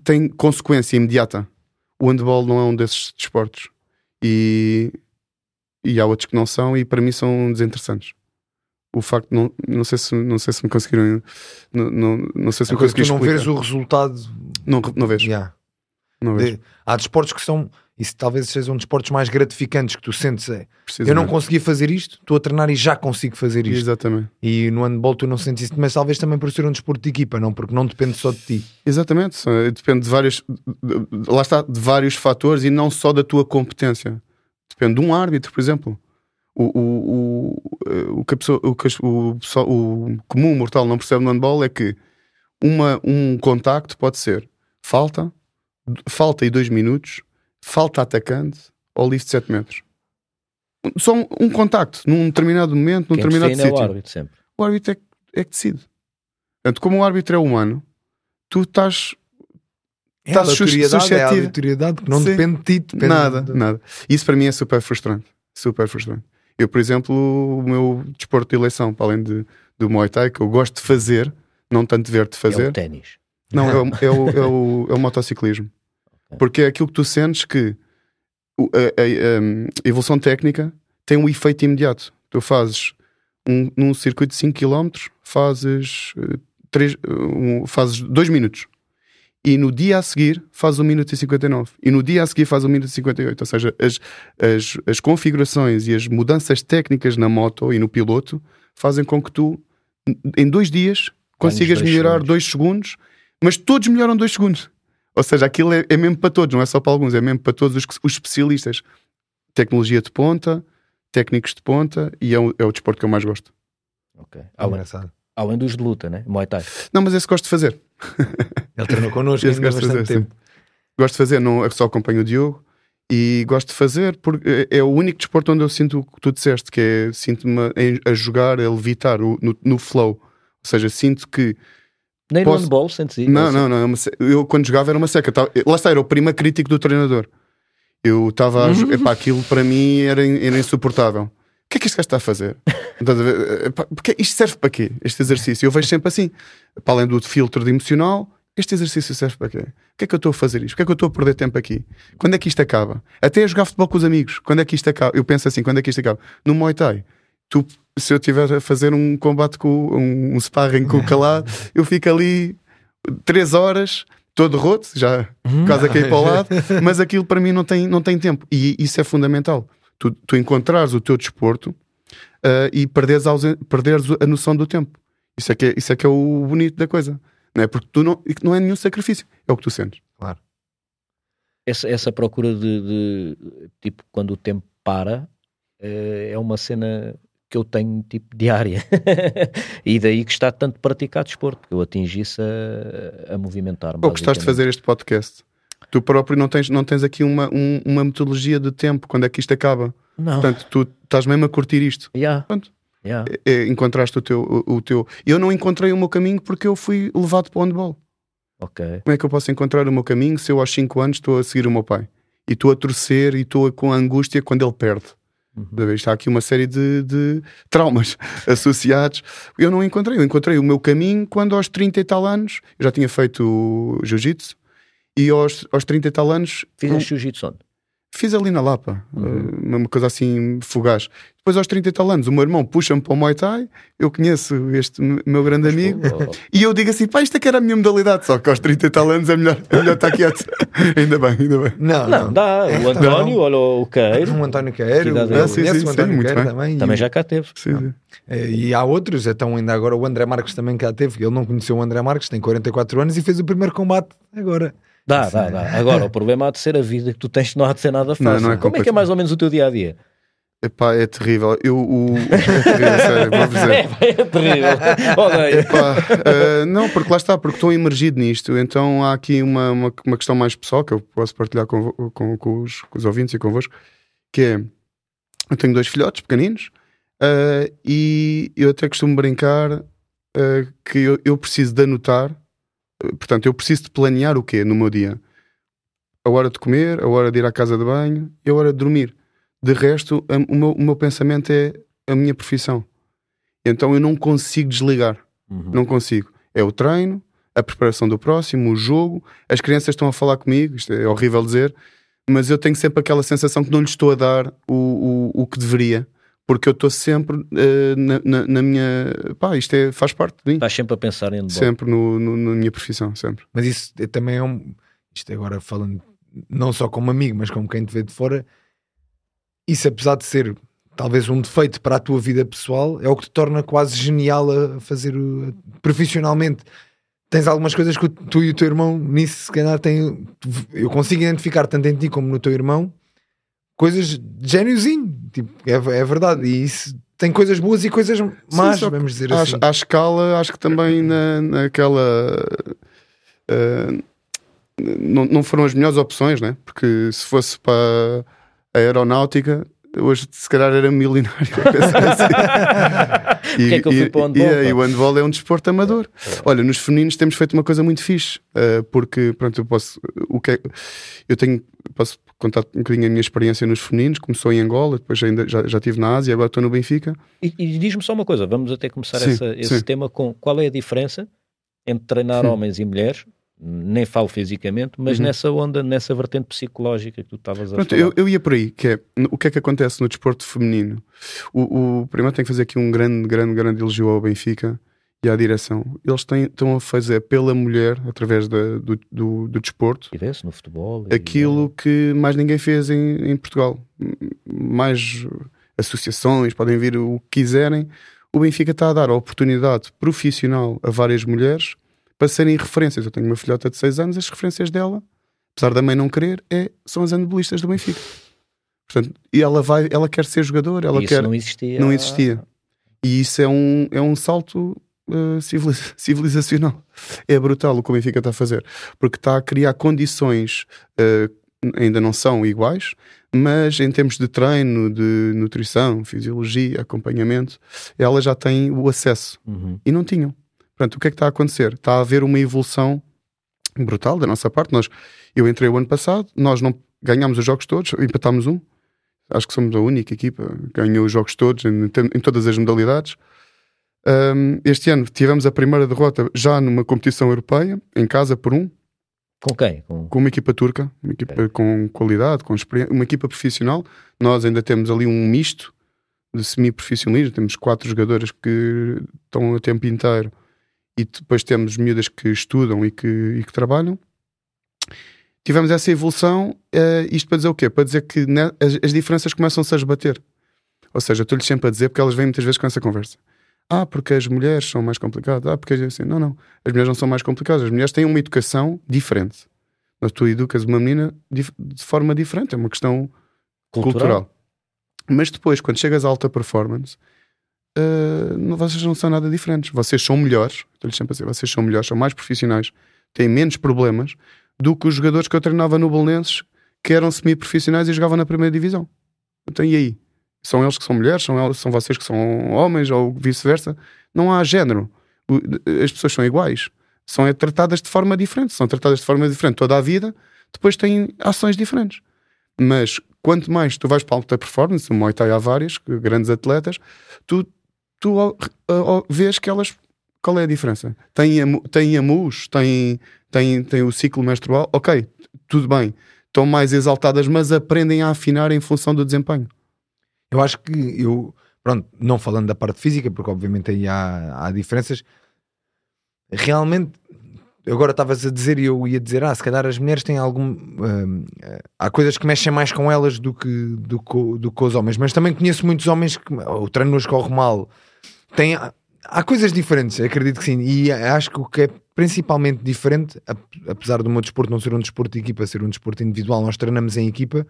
[SPEAKER 3] tem consequência imediata. O handball não é um desses desportos. E, e há outros que não são, e para mim são desinteressantes o facto de não, não sei se não sei se me conseguiram não, não, não sei se
[SPEAKER 2] me conseguiram não vês o resultado
[SPEAKER 3] não, não vejo
[SPEAKER 2] yeah.
[SPEAKER 3] não vejo.
[SPEAKER 2] De, há desportos que são Isso talvez seja um dos desportos mais gratificantes que tu sentes. É, eu não consegui fazer isto, estou a treinar e já consigo fazer isto.
[SPEAKER 3] Exatamente.
[SPEAKER 2] E no handball tu não sentes isso, mas talvez também por ser um desporto de equipa, não? Porque não depende só de ti.
[SPEAKER 3] Exatamente. Depende de vários, lá está, de vários fatores e não só da tua competência. Depende de um árbitro, por exemplo. O, o, o, o, que, pessoa, o, que o, o comum mortal não percebe no handball é que uma, um contacto pode ser falta, falta e dois minutos, falta atacante ou livre de 7 metros. Só um, um, contacto num determinado momento, num Quem determinado sítio. É o árbitro sempre. O árbitro é, é que decide. Portanto, como o árbitro é humano, tu estás
[SPEAKER 2] é, estás suscetível. É a aleatoriedade que não Sim. depende de ti. Depende
[SPEAKER 3] nada, de... nada. Isso para mim é super frustrante. Super frustrante. Eu, por exemplo, o meu desporto de eleição, para além de, do Muay Thai, que eu gosto de fazer, não tanto ver-te fazer. É o
[SPEAKER 1] ténis.
[SPEAKER 3] Não, é o, é o, é o, é o motociclismo. Porque é aquilo que tu sentes que a, a, a evolução técnica tem um efeito imediato. Tu fazes um, num circuito de 5 km, fazes 3, eh, um, fazes 2 minutos. E no dia a seguir faz 1 minuto e 59. E no dia a seguir faz 1 minuto e 58. Ou seja, as, as, as configurações e as mudanças técnicas na moto e no piloto fazem com que tu, em dois dias, consigas melhorar 2 segundos, mas todos melhoram 2 segundos. Ou seja, aquilo é, é, mesmo para todos, não é só para alguns, é mesmo para todos os, os especialistas. Tecnologia de ponta, técnicos de ponta e é o, é o desporto que eu mais gosto.
[SPEAKER 1] Ok. Além, além dos de luta, né? Muay Thai.
[SPEAKER 3] Não, mas esse gosto de fazer.
[SPEAKER 2] Ele treinou connosco esse gosto de fazer, tempo.
[SPEAKER 3] Gosto de fazer, não, eu só acompanho o Diogo e gosto de fazer porque é, é o único desporto onde eu sinto o que tu disseste, que é sinto-me a, jogar, a levitar no, no flow. Ou seja, sinto que
[SPEAKER 1] nem Posso... no handball sentes isso?
[SPEAKER 3] Não, não, não. Eu quando jogava era uma seca. Lá está, era o primeiro crítico do treinador. Eu estava a. Uhum. Epá, aquilo para mim era, era insuportável. O que é que este gajo está a fazer? Porque isto serve para quê? Este exercício. Eu vejo sempre assim. Para além do filtro de emocional, este exercício serve para quê? O que é que eu estou a fazer isto? O que é que eu estou a perder tempo aqui? Quando é que isto acaba? Até a jogar futebol com os amigos. Quando é que isto acaba? Eu penso assim, quando é que isto acaba? No Muay Thai, tu se eu estiver a fazer um combate com um, um sparring com o calado, eu fico ali três horas, todo roto, já quase a cair para o lado, mas aquilo para mim não tem, não tem tempo. E isso é fundamental. Tu, tu encontrares o teu desporto uh, e perderes a, perderes a noção do tempo. Isso é, que é, isso é que é o bonito da coisa. Não é? Porque tu não, não é nenhum sacrifício, é o que tu sentes.
[SPEAKER 2] Claro.
[SPEAKER 1] Essa, essa procura de, de tipo, quando o tempo para, eh, é uma cena que eu tenho tipo diária. e daí que está tanto praticado desporto, porque eu atingi-se a, a movimentar-me.
[SPEAKER 3] Ou gostaste de fazer este podcast? Tu próprio não tens, não tens aqui uma, um, uma metodologia de tempo, quando é que isto acaba?
[SPEAKER 1] Não.
[SPEAKER 3] Portanto, tu estás mesmo a curtir isto.
[SPEAKER 1] Yeah.
[SPEAKER 3] Pronto.
[SPEAKER 1] Yeah.
[SPEAKER 3] É, é, encontraste o teu, o, o, teu. Eu não encontrei o meu caminho porque eu fui levado para o handball.
[SPEAKER 1] Ok.
[SPEAKER 3] Como é que eu posso encontrar o meu caminho se eu aos 5 anos estou a seguir o meu pai? E estou a torcer e estou com angústia quando ele perde. Uhum. Está aqui uma série de, de, traumas associados. Eu não encontrei. Eu encontrei o meu caminho quando aos 30 e tal anos eu já tinha feito jiu-jitsu e aos, aos 30 e tal anos.
[SPEAKER 1] Fizeste jiu-jitsu onde?
[SPEAKER 3] Fiz ali na Lapa, uhum. uma coisa assim fugaz. Depois, aos 30 e tal anos, o meu irmão puxa-me para o Muay Thai. Eu conheço este meu grande Mas, amigo oh. e eu digo assim: pá, isto é que era a minha modalidade. Só que aos 30 e tal anos é melhor, é melhor estar quieto. ainda bem, ainda bem.
[SPEAKER 1] Não, não, não. dá. O António, olha o Queiro.
[SPEAKER 2] O António Queiro,
[SPEAKER 3] ah, sim, sim, o António
[SPEAKER 1] Queiro também. Também já cá teve.
[SPEAKER 3] Sim,
[SPEAKER 2] é, e há outros, então ainda agora o André Marques também cá teve. Ele não conheceu o André Marques, tem 44 anos e fez o primeiro combate agora.
[SPEAKER 1] Dá, dá, é- dá. Agora, o problema há de ser a vida que tu tens, não há de ser nada fácil. Não, não é Como é que é mais ou menos o teu dia a dia?
[SPEAKER 3] Epá, é terrível. Eu, o... É terrível, sério, vou dizer.
[SPEAKER 1] É, é terrível.
[SPEAKER 3] Epá, uh, não, porque lá está, porque estou imergido nisto. Então há aqui uma, uma, uma questão mais pessoal que eu posso partilhar com, com, com, os, com os ouvintes e convosco, que é, eu tenho dois filhotes pequeninos uh, e eu até costumo brincar uh, que eu, eu preciso de anotar Portanto, eu preciso de planear o quê no meu dia? A hora de comer, a hora de ir à casa de banho e a hora de dormir. De resto, o meu, o meu pensamento é a minha profissão. Então eu não consigo desligar. Uhum. Não consigo. É o treino, a preparação do próximo, o jogo. As crianças estão a falar comigo, isto é horrível dizer, mas eu tenho sempre aquela sensação que não lhes estou a dar o, o, o que deveria porque eu estou sempre uh, na, na, na, minha. Pá, isto é, faz parte de mim.
[SPEAKER 1] Estás sempre a pensar em
[SPEAKER 3] Sempre no, no, na minha profissão, sempre.
[SPEAKER 2] Mas isso é, também é um. Isto agora falando não só como amigo, mas como quem te vê de fora, isso apesar de ser talvez um defeito para a tua vida pessoal, é o que te torna quase genial a fazer o, profissionalmente. Tens algumas coisas que tu e o teu irmão nisso, se calhar, têm. Eu consigo identificar tanto em ti como no teu irmão coisas de gêniozinho, tipo, é, é verdade. E isso tem coisas boas e coisas más, Sim, vamos dizer
[SPEAKER 3] assim. À escala, acho que também na, naquela. Uh, não, não foram as melhores opções, né? Porque se fosse para a aeronáutica, hoje se calhar era milionário.
[SPEAKER 1] assim. e, é que eu fui para o handball,
[SPEAKER 3] e, e, o handball é um desporto amador. Olha, nos femininos temos feito uma coisa muito fixe, uh, porque pronto, eu posso. O que é, eu tenho. Posso contar um bocadinho a minha experiência nos femininos. Começou em Angola, depois ainda já, já estive na Ásia, agora estou no Benfica.
[SPEAKER 1] E, e diz-me só uma coisa, vamos até começar sim, essa, esse sim. tema com qual é a diferença entre treinar hum. homens e mulheres nem falo fisicamente, mas uhum. nessa onda, nessa vertente psicológica que tu estavas a Pronto, falar.
[SPEAKER 3] Eu, eu ia por aí, que é o que é que acontece no desporto feminino. O, o primeiro tem que fazer aqui um grande, grande, grande elogio ao Benfica e à direção. Eles têm, estão a fazer pela mulher, através da, do, do, do desporto,
[SPEAKER 1] e vê no futebol,
[SPEAKER 3] aquilo e... que mais ninguém fez em, em Portugal. Mais associações, podem vir o que quiserem. O Benfica está a dar a oportunidade profissional a várias mulheres para serem referências. Eu tenho uma filhota de 6 anos, as referências dela, apesar da mãe não querer, é, são as handballistas do Benfica. Portanto, e ela vai, ela quer ser jogadora, ela
[SPEAKER 1] isso
[SPEAKER 3] quer.
[SPEAKER 1] Não existia.
[SPEAKER 3] Não existia. E isso é um, é um salto uh, civilizacional. É brutal o que o Benfica está a fazer, porque está a criar condições, uh, ainda não são iguais, mas em termos de treino, de nutrição, fisiologia, acompanhamento, ela já tem o acesso uhum. e não tinham. Portanto, o que é que está a acontecer? Está a haver uma evolução brutal da nossa parte. Nós, eu entrei o ano passado, nós não ganhámos os jogos todos, empatámos um. Acho que somos a única equipa que ganhou os jogos todos em, em todas as modalidades. Um, este ano tivemos a primeira derrota já numa competição europeia, em casa por um.
[SPEAKER 1] Com quem? Com,
[SPEAKER 3] com uma equipa turca, uma equipa okay. com qualidade, com experiência, uma equipa profissional. Nós ainda temos ali um misto de semi-profissionalismo. Temos quatro jogadores que estão o tempo inteiro e depois temos miúdas que estudam e que, e que trabalham. Tivemos essa evolução, uh, isto para dizer o quê? Para dizer que ne, as, as, diferenças começam-se a esbater. Ou seja, estou-lhes sempre a dizer, porque elas vêm muitas vezes com essa conversa. Ah, porque as mulheres são mais complicadas. Ah, porque assim. Não, não. As mulheres não são mais complicadas. As mulheres têm uma educação diferente. Mas tu educas uma menina de, forma diferente. É uma questão cultural. cultural. Mas depois, quando chegas à alta performance, uh, vocês não são nada diferentes. Vocês são melhores, estou-lhes sempre a dizer, vocês são melhores, são mais profissionais, têm menos problemas do que os jogadores que eu treinava no Belenenses que eram semi-profissionais e jogavam na primeira divisão. Então, e aí? São eles que são mulheres? São, eles, são vocês que são homens? Ou vice-versa? Não há género. As pessoas são iguais. São tratadas de forma diferente. São tratadas de forma diferente toda a vida. Depois têm ações diferentes. Mas quanto mais tu vais para a alta performance, o Muay Thai há várias, grandes atletas, tu tu uh, uh, vês que elas. Qual é a diferença? Têm, têm amus, têm, têm, têm o ciclo menstrual, ok, tudo bem, estão mais exaltadas, mas aprendem a afinar em função do desempenho.
[SPEAKER 2] Eu acho que eu, pronto, não falando da parte física, porque obviamente aí há, há diferenças, realmente agora estavas a dizer e eu ia dizer, ah, se calhar as mulheres têm algum. Uh, há coisas que mexem mais com elas do que, do, do, que os homens, mas também conheço muitos homens que o treino nos corre mal, tem, há coisas diferentes, acredito que sim. E acho que o que é principalmente diferente, apesar do meu desporto não ser um desporto de equipa, ser um desporto individual, nós treinamos em equipa,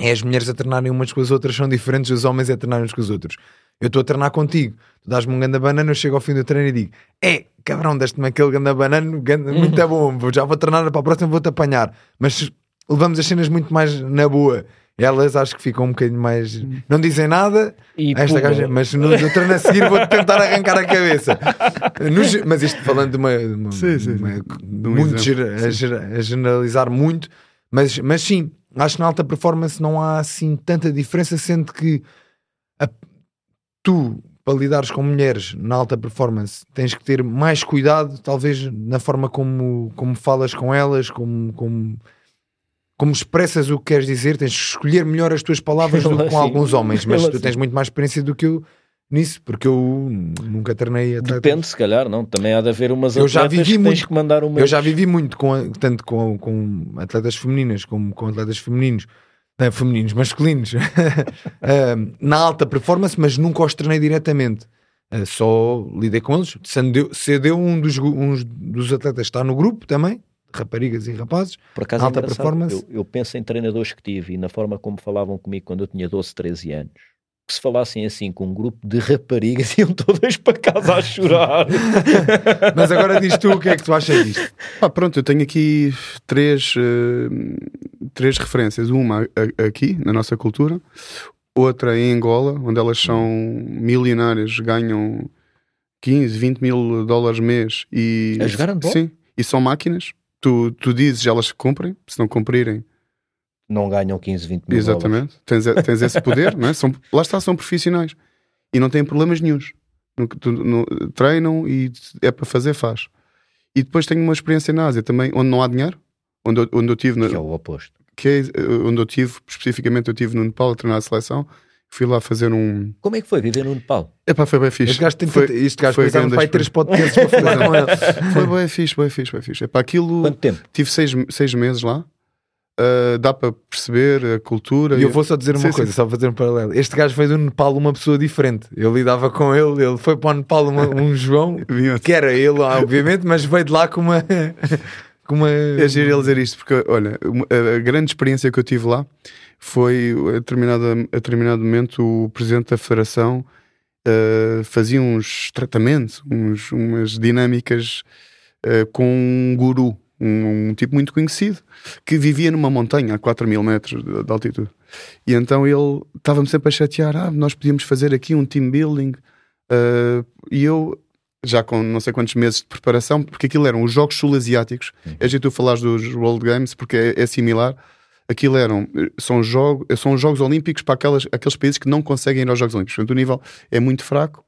[SPEAKER 2] é as mulheres a treinarem umas com as outras são diferentes, os homens a treinarem uns com os outros. Eu estou a treinar contigo, tu dás-me um ganda banana, eu chego ao fim do treino e digo: É, cabrão, deste-me aquele ganda banana, ganda, muito bom, já vou treinar para a próxima, vou-te apanhar. Mas levamos as cenas muito mais na boa. Elas acho que ficam um bocadinho mais. Não dizem nada,
[SPEAKER 1] e
[SPEAKER 2] esta gaja, mas no, no treino a seguir vou tentar arrancar a cabeça. No, mas isto falando de uma. uma,
[SPEAKER 3] sim, sim,
[SPEAKER 2] uma muito a, a, generalizar muito, mas, mas sim, acho que na alta performance não há assim tanta diferença, sendo que a, tu, para lidares com mulheres na alta performance, tens que ter mais cuidado, talvez na forma como, como falas com elas, como. como como expressas o que queres dizer, tens de escolher melhor as tuas palavras do que com alguns homens, mas tu tens muito mais experiência do que eu. Nisso, porque eu nunca treinei.
[SPEAKER 1] Depende, se calhar, não? Também há de haver umas
[SPEAKER 2] eu já vivi muito,
[SPEAKER 1] que mandar uma.
[SPEAKER 2] Eu já vivi muito, com, tanto com, com atletas femininas como com atletas femininos, não, femininos, masculinos, na alta performance, mas nunca os treinei diretamente. Uh, só lidei com eles. Se deu um dos, um dos atletas está no grupo também, raparigas e rapazes,
[SPEAKER 1] Por acaso alta performance. Eu, eu, penso em treinadores que tive e na forma como falavam comigo quando eu tinha 12, 13 anos. Que se falassem assim com um grupo de raparigas iam todas para casa a chorar.
[SPEAKER 2] Mas agora diz tu o que é que tu achas disto?
[SPEAKER 3] Ah, pronto, eu tenho aqui três, uh, três referências. Uma aqui, na nossa cultura, outra em Angola, onde elas são milionárias, ganham 15, 20 mil dólares mês e.
[SPEAKER 1] A jogar
[SPEAKER 3] Sim, e são máquinas tu, tu dizes elas cumprem, se não cumprirem
[SPEAKER 1] não ganham 15, 20 mil
[SPEAKER 3] Exatamente, tens, tens esse poder, não é? São, lá está, são profissionais e não têm problemas nenhums. No, no, treinam e é para fazer, faz. E depois tenho uma experiência na Ásia também, onde não há dinheiro, onde, eu, onde eu tive.
[SPEAKER 1] que é o oposto.
[SPEAKER 3] Que é onde eu tive, especificamente, eu tive no Nepal a treinar a seleção Fui lá fazer um.
[SPEAKER 1] Como é que foi viver no Nepal?
[SPEAKER 3] É pá, foi bem fixe.
[SPEAKER 2] Este gajo tem foi, este gajo foi grande vai três podcasts para fazer com ele.
[SPEAKER 3] Foi bem fixe, bem fixe, bem fixe. É para aquilo.
[SPEAKER 1] Quanto tempo?
[SPEAKER 3] Tive seis, seis meses lá. Uh, dá para perceber a cultura.
[SPEAKER 2] E eu vou só dizer uma sim, coisa, sim. só fazer um paralelo. Este gajo veio do Nepal uma pessoa diferente. Eu lidava com ele, ele foi para o Nepal uma, um João, que era ele, obviamente, mas veio de lá com uma. com uma...
[SPEAKER 3] É giro ele dizer isto, porque olha, a grande experiência que eu tive lá foi a determinado, a determinado momento o presidente da federação uh, fazia uns tratamentos, uns, umas dinâmicas uh, com um guru, um, um, tipo muito conhecido, que vivia numa montanha a 4 mil metros de, de altitude. E então ele estava-me sempre a chatear: ah, nós podíamos fazer aqui um team building. Uh, e eu, já com não sei quantos meses de preparação, porque aquilo eram os Jogos Sul-Asiáticos. É jeito tu falares dos World Games, porque é, é similar aquilo eram são, jogo, são Jogos Olímpicos para aquelas, aqueles países que não conseguem ir aos Jogos Olímpicos. Portanto, o nível é muito fraco,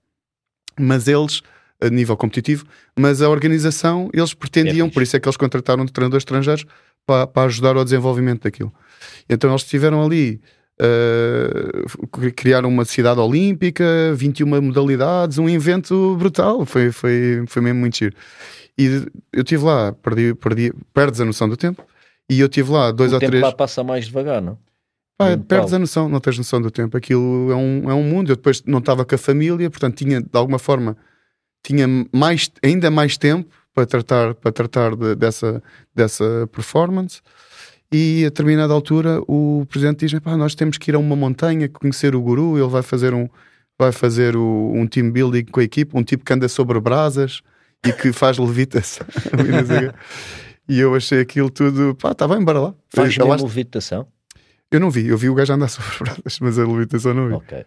[SPEAKER 3] mas eles, a nível competitivo, mas a organização, eles pretendiam, é por isso é que eles contrataram treinadores estrangeiros para, para ajudar ao desenvolvimento daquilo. Então eles estiveram ali. Uh, criaram uma cidade olímpica, 21 modalidades, um evento brutal, foi, foi, foi mesmo muito giro. E eu estive lá, perdi, perdi, perdes a noção do tempo, e eu tive lá dois
[SPEAKER 1] o
[SPEAKER 3] ou
[SPEAKER 1] tempo
[SPEAKER 3] três.
[SPEAKER 1] lá passa mais devagar, não?
[SPEAKER 3] Pá, perdes a noção, não tens noção do tempo. Aquilo é um, é um mundo. Eu depois não estava com a família, portanto tinha, de alguma forma, tinha mais, ainda mais tempo para tratar, para tratar de, dessa, dessa performance. E a determinada altura o presidente diz: nós temos que ir a uma montanha conhecer o guru. Ele vai fazer um, vai fazer o, um team building com a equipe, um tipo que anda sobre brasas e que faz levitação. E eu achei aquilo tudo, pá, está bem, bora lá.
[SPEAKER 1] Faz mesmo levitação?
[SPEAKER 3] Eu não vi, eu vi o gajo andar sobre braços, mas a levitação não vi.
[SPEAKER 1] Ok.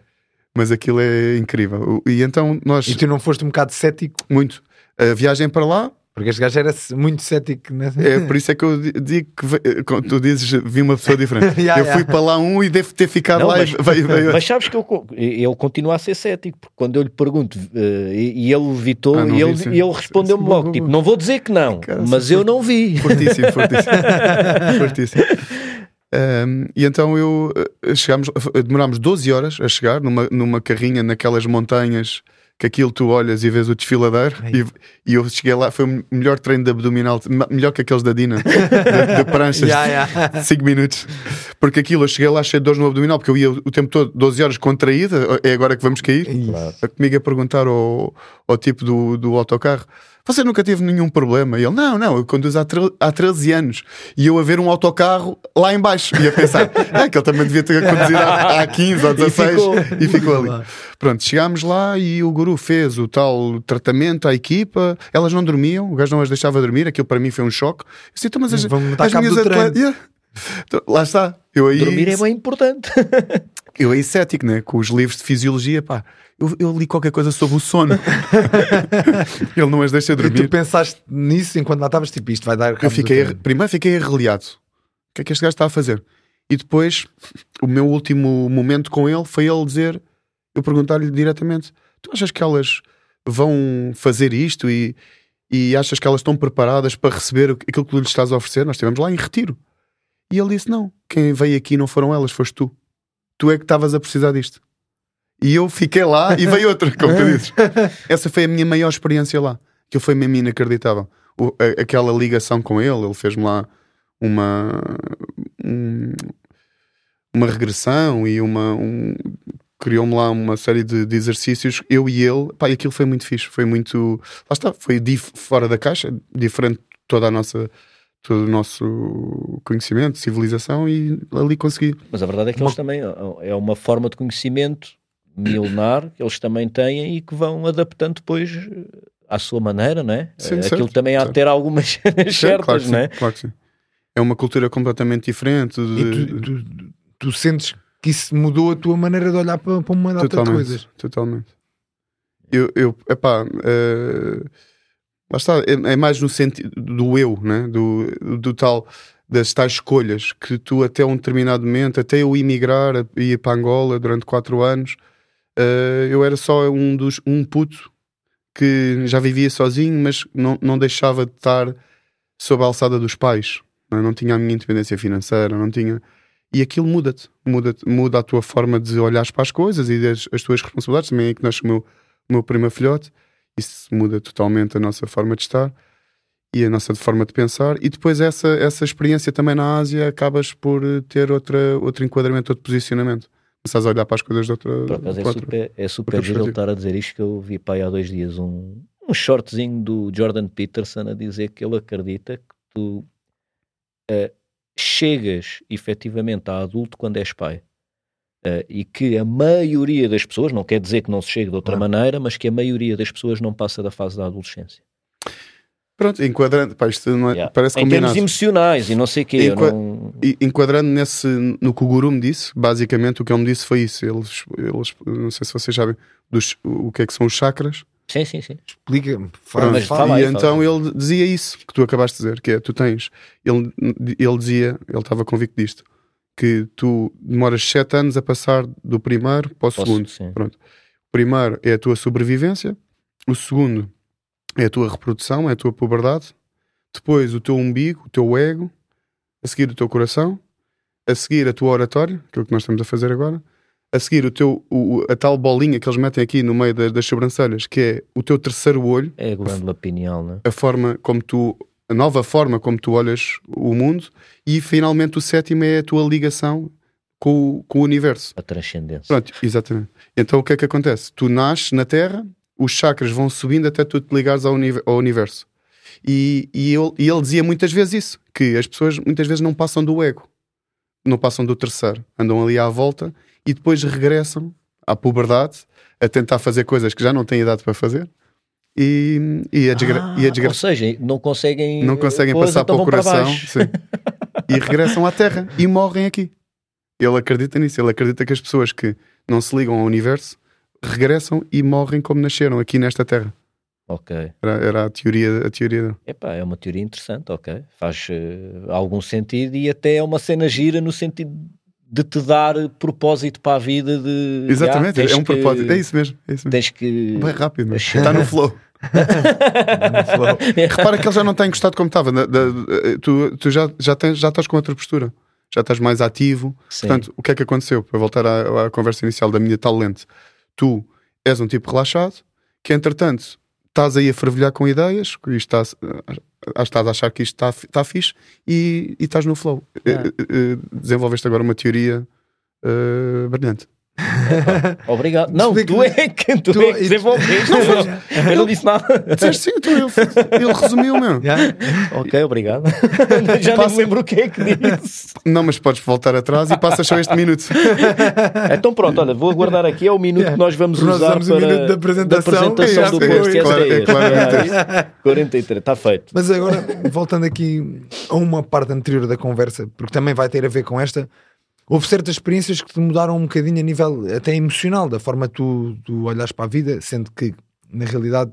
[SPEAKER 3] Mas aquilo é incrível. E então nós.
[SPEAKER 2] E tu não foste um bocado cético?
[SPEAKER 3] Muito. A viagem para lá,
[SPEAKER 2] porque este gajo era muito cético. Né?
[SPEAKER 3] É por isso é que eu digo que quando tu dizes vi uma pessoa diferente. yeah, eu fui yeah. para lá um e devo ter ficado não, lá.
[SPEAKER 1] Mas,
[SPEAKER 3] e veio, veio...
[SPEAKER 1] mas sabes que eu, ele continua a ser cético, porque quando eu lhe pergunto uh, e, ele evitou, ah, e ele, ele respondeu-me logo: tipo, não vou dizer que não, Cara, mas eu não vi.
[SPEAKER 3] Fortíssimo, fortíssimo. fortíssimo. Um, e então eu eh, chegámos, demorámos 12 horas a chegar numa, numa carrinha naquelas montanhas que aquilo tu olhas e vês o desfiladeiro e, e, eu cheguei lá, foi o melhor treino de abdominal, melhor que aqueles da Dina, de, de pranchas, 5 yeah, yeah. minutos. Porque aquilo, eu cheguei lá cheio de dores no abdominal, porque eu ia o tempo todo 12 horas contraída, é agora que vamos cair. Claro. Comigo a perguntar ao, ao tipo do, do autocarro você nunca teve nenhum problema? E ele, não, não, eu conduzo há, há 13 anos. E eu a ver um autocarro lá embaixo. E a pensar, é que ele também devia ter conduzido há, há 15 ou 16. E ficou, e ficou ali. Pronto, chegámos lá e o guru fez o tal tratamento à equipa. Elas não dormiam, o gajo não as deixava dormir. Aquilo para mim foi um choque. Eu disse, então, mas as, as minhas atletas... Yeah. Então, lá está. Eu aí...
[SPEAKER 1] Dormir é bem importante.
[SPEAKER 3] eu aí cético, né? Com os livros de fisiologia, pá eu, eu, li qualquer coisa sobre o sono. Ele não as deixa dormir.
[SPEAKER 2] E tu pensaste nisso enquanto lá estavas, tipo, isto vai dar.
[SPEAKER 3] Eu fiquei, primeiro fiquei arreliado. O que é que este gajo está a fazer? E depois, o meu último momento com ele foi ele dizer, eu perguntar-lhe diretamente: Tu achas que elas vão fazer isto e, e achas que elas estão preparadas para receber aquilo que tu lhes estás a oferecer? Nós estivemos lá em retiro. E ele disse: Não, quem veio aqui não foram elas, foste tu. Tu é que estavas a precisar disto. E eu fiquei lá e veio outra, como tu dizes. Essa foi a minha maior experiência lá. Que foi mesmo inacreditável. O, a, aquela ligação com ele, ele fez-me lá uma. Um, uma regressão e uma. Um, criou-me lá uma série de, de, exercícios, eu e ele, pá, e aquilo foi muito fixe, foi muito, lá está, foi fora da caixa, diferente de toda a nossa, todo o nosso conhecimento, civilização, e ali consegui.
[SPEAKER 1] Mas a verdade é que uma... eles também, é uma forma de conhecimento milenar que eles também têm e que vão adaptando depois à sua maneira, não é? Sim, Aquilo certo, também há de ter algumas certas, claro não é?
[SPEAKER 3] Sim, claro que sim. É uma cultura completamente diferente. De...
[SPEAKER 2] Tu, tu, tu, sentes que isso mudou a tua maneira de olhar para, para uma data totalmente, de coisas?
[SPEAKER 3] Totalmente. Eu, eu epá, uh, lá está, é, é, mais no sentido do eu, né? do, do tal das tais escolhas que tu até um determinado momento, até eu emigrar e ir para Angola durante quatro anos, uh, eu era só um dos um puto que já vivia sozinho, mas não, não deixava de estar sob a alçada dos pais. Não, não tinha a minha independência financeira, não tinha. E aquilo muda-te, muda, muda a tua forma de olhar para as coisas e as, as tuas responsabilidades. Também é que nasce o meu, o meu primeiro filhote. Isso muda totalmente a nossa forma de estar e a nossa forma de pensar. E depois essa, essa experiência também na Ásia acabas por ter outra, outro enquadramento, outro posicionamento começas a olhar para as coisas de outra.
[SPEAKER 1] Acaso é super, é super giro ele estar a dizer isto que eu vi pai há dois dias um, um shortzinho do Jordan Peterson a dizer que ele acredita que tu uh, chegas efetivamente a adulto quando és pai. Uh, e que a maioria das pessoas, não quer dizer que não se chegue de outra ah. maneira, mas que a maioria das pessoas não passa da fase da adolescência.
[SPEAKER 3] Pronto, enquadrando, pá, isto não é, yeah. parece combinado. Em
[SPEAKER 1] termos emocionais e não sei o quê. Enqua
[SPEAKER 3] não... Enquadrando nesse, no que o guru me disse, basicamente o que ele me disse foi isso. Eles, eles não sei se vocês sabem dos, o que é que são os chakras.
[SPEAKER 1] Sim, sim, sim.
[SPEAKER 2] Explica-me.
[SPEAKER 3] Fala, fala, e aí, então fala. ele dizia isso que tu acabaste de dizer, que é, tu tens, ele, ele dizia, ele estava convicto disto, que tu demoras sete anos a passar do primeiro para o Posso, segundo. Sim. Pronto. O primeiro é a tua sobrevivência, o segundo é a tua reprodução, é a tua puberdade, depois o teu umbigo, o teu ego, a seguir o teu coração, a seguir a tua oratória, aquilo é que nós estamos a fazer agora, a seguir o teu, o, a tal bolinha que eles metem aqui no meio das, das sobrancelhas, que é o teu terceiro olho.
[SPEAKER 1] É a glândula pineal, né?
[SPEAKER 3] A forma como tu, a nova forma como tu olhas o mundo, e finalmente o sétimo é a tua ligação com, com o universo.
[SPEAKER 1] A transcendência.
[SPEAKER 3] Pronto, exatamente. Então o que é que acontece? Tu nasces na Terra, os chakras vão subindo até tu te ligares ao, uni ao universo. E, e, ele, e ele dizia muitas vezes isso, que as pessoas muitas vezes não passam do ego, não passam do terceiro, andam ali à volta e depois regressam à puberdade a tentar fazer coisas que já não têm idade para fazer. E, e, a,
[SPEAKER 1] desgra ah,
[SPEAKER 3] e
[SPEAKER 1] Ou seja, não conseguem,
[SPEAKER 3] não conseguem passar então para o coração e regressam à Terra e morrem aqui. Ele acredita nisso, ele acredita que as pessoas que não se ligam ao universo regressam e morrem como nasceram aqui nesta terra.
[SPEAKER 1] Ok.
[SPEAKER 3] Era, era a teoria. A teoria
[SPEAKER 1] Epá, é uma teoria interessante, ok. Faz uh, algum sentido e até é uma cena gira no sentido de te dar propósito para a vida de.
[SPEAKER 3] Exatamente, é um propósito. É isso mesmo. É isso mesmo.
[SPEAKER 1] Tens que.
[SPEAKER 3] Bem rápido, mas está no flow. Repara que ele já não está encostado como estava. Tu, tu já, já, tens, já estás com outra postura. Já estás mais ativo. Sim. Portanto, o que é que aconteceu? Para voltar à, à conversa inicial da minha tal lente tu és um tipo relaxado, que entretanto estás aí a fervilhar com ideias, que isto está, ah, estás a achar que isto está, está fixe e, e estás no flow. Ah. Desenvolveste agora uma teoria uh, brilhante.
[SPEAKER 1] É, obrigado. Não, tu é que tu, tu é que desenvolveste. Não, eu não disse nada.
[SPEAKER 3] Disseste sim, tu, ele, ele resumiu, meu.
[SPEAKER 1] Yeah. Ok, obrigado. Já Passa... nem lembro o que é que disse.
[SPEAKER 3] Não, mas podes voltar atrás e passas só este minuto.
[SPEAKER 1] então pronto, olha, vou aguardar aqui, é o minuto yeah. que nós vamos nós usar para
[SPEAKER 2] o minuto da apresentação, da apresentação
[SPEAKER 1] do podcast. É, claro, é, claro, 43, está feito.
[SPEAKER 2] Mas agora, voltando aqui a uma parte anterior da conversa, porque também vai ter a ver com esta, houve certas experiências que te mudaram um bocadinho a nível até emocional, da forma tu, tu para a vida, sendo que na realidade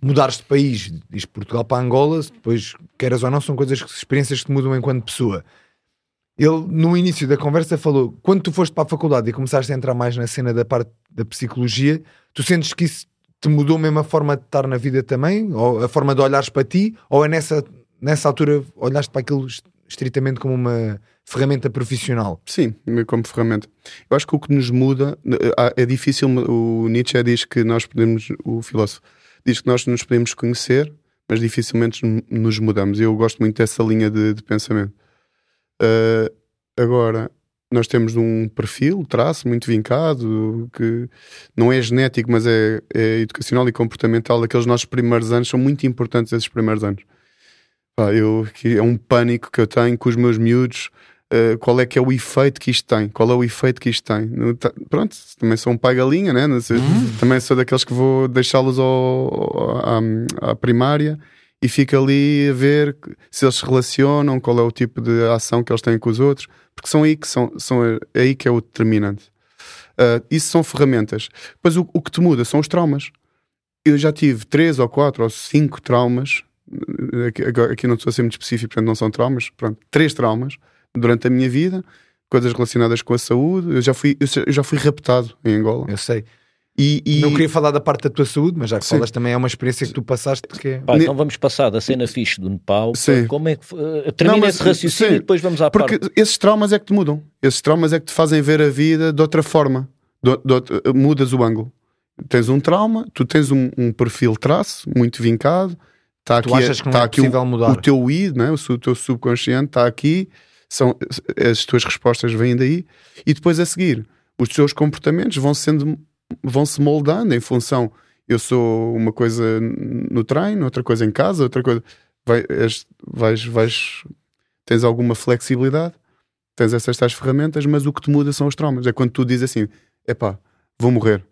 [SPEAKER 2] mudares de país, diz Portugal para Angola, depois queiras ou não, são coisas, experiências que te mudam enquanto pessoa. Ele, no início da conversa, falou: quando tu foste para a faculdade e começaste a entrar mais na cena da parte da psicologia, tu sentes que isso te mudou mesmo a forma de estar na vida também? Ou a forma de olhares para ti? Ou é nessa, nessa altura olhaste para aquilo estritamente como uma ferramenta profissional.
[SPEAKER 3] Sim, como ferramenta. Eu acho que o que nos muda é difícil. O Nietzsche diz que nós podemos, o filósofo, diz que nós nos podemos conhecer, mas dificilmente nos mudamos. Eu gosto muito dessa linha de, de pensamento. Uh, agora, nós temos um perfil, traço muito vincado, que não é genético, mas é, é educacional e comportamental. Aqueles nossos primeiros anos são muito importantes, esses primeiros anos. Eu, que é um pânico que eu tenho com os meus miúdos. Uh, qual é que é o efeito que isto tem? Qual é o efeito que isto tem? Pronto, também sou um pai galinha, né? Uhum. Também sou daqueles que vou deixá-los à, à primária e fico ali a ver se eles se relacionam, qual é o tipo de ação que eles têm com os outros porque são aí que, são, são é aí que é o determinante. Uh, isso são ferramentas. Depois o, o, que te muda são os traumas. Eu já tive três ou quatro ou cinco traumas, aqui, aqui não estou a ser muito específico, portanto não são traumas, pronto, três traumas durante a minha vida, coisas relacionadas com a saúde. Eu já fui, eu já fui raptado em Angola.
[SPEAKER 2] Eu sei. E, e... Não queria falar da parte da tua saúde, mas já que Sim. falas também é uma experiência que tu passaste que é...
[SPEAKER 1] Pá, então vamos passar da cena fixe do Nepal Sim. como é que uh, termina não, esse raciocínio Sim. e depois vamos à
[SPEAKER 3] Porque
[SPEAKER 1] parte.
[SPEAKER 3] esses traumas é que te mudam. Esses traumas é que te fazem ver a vida de outra forma. De, de, de, mudas o ângulo. Tens um trauma, tu tens um, um perfil traço muito vincado. Tá
[SPEAKER 2] tu aqui, achas que não tá é aqui possível
[SPEAKER 3] o,
[SPEAKER 2] mudar?
[SPEAKER 3] O teu id, né? o, o teu subconsciente está aqui, são, as tuas respostas vêm daí, e depois a seguir, os teus comportamentos vão sendo vão se moldando em função. Eu sou uma coisa no treino, outra coisa em casa, outra coisa. Vai, és, vais, vais, tens alguma flexibilidade, tens essas tais ferramentas, mas o que te muda são os traumas. É quando tu dizes assim: epá, vou morrer.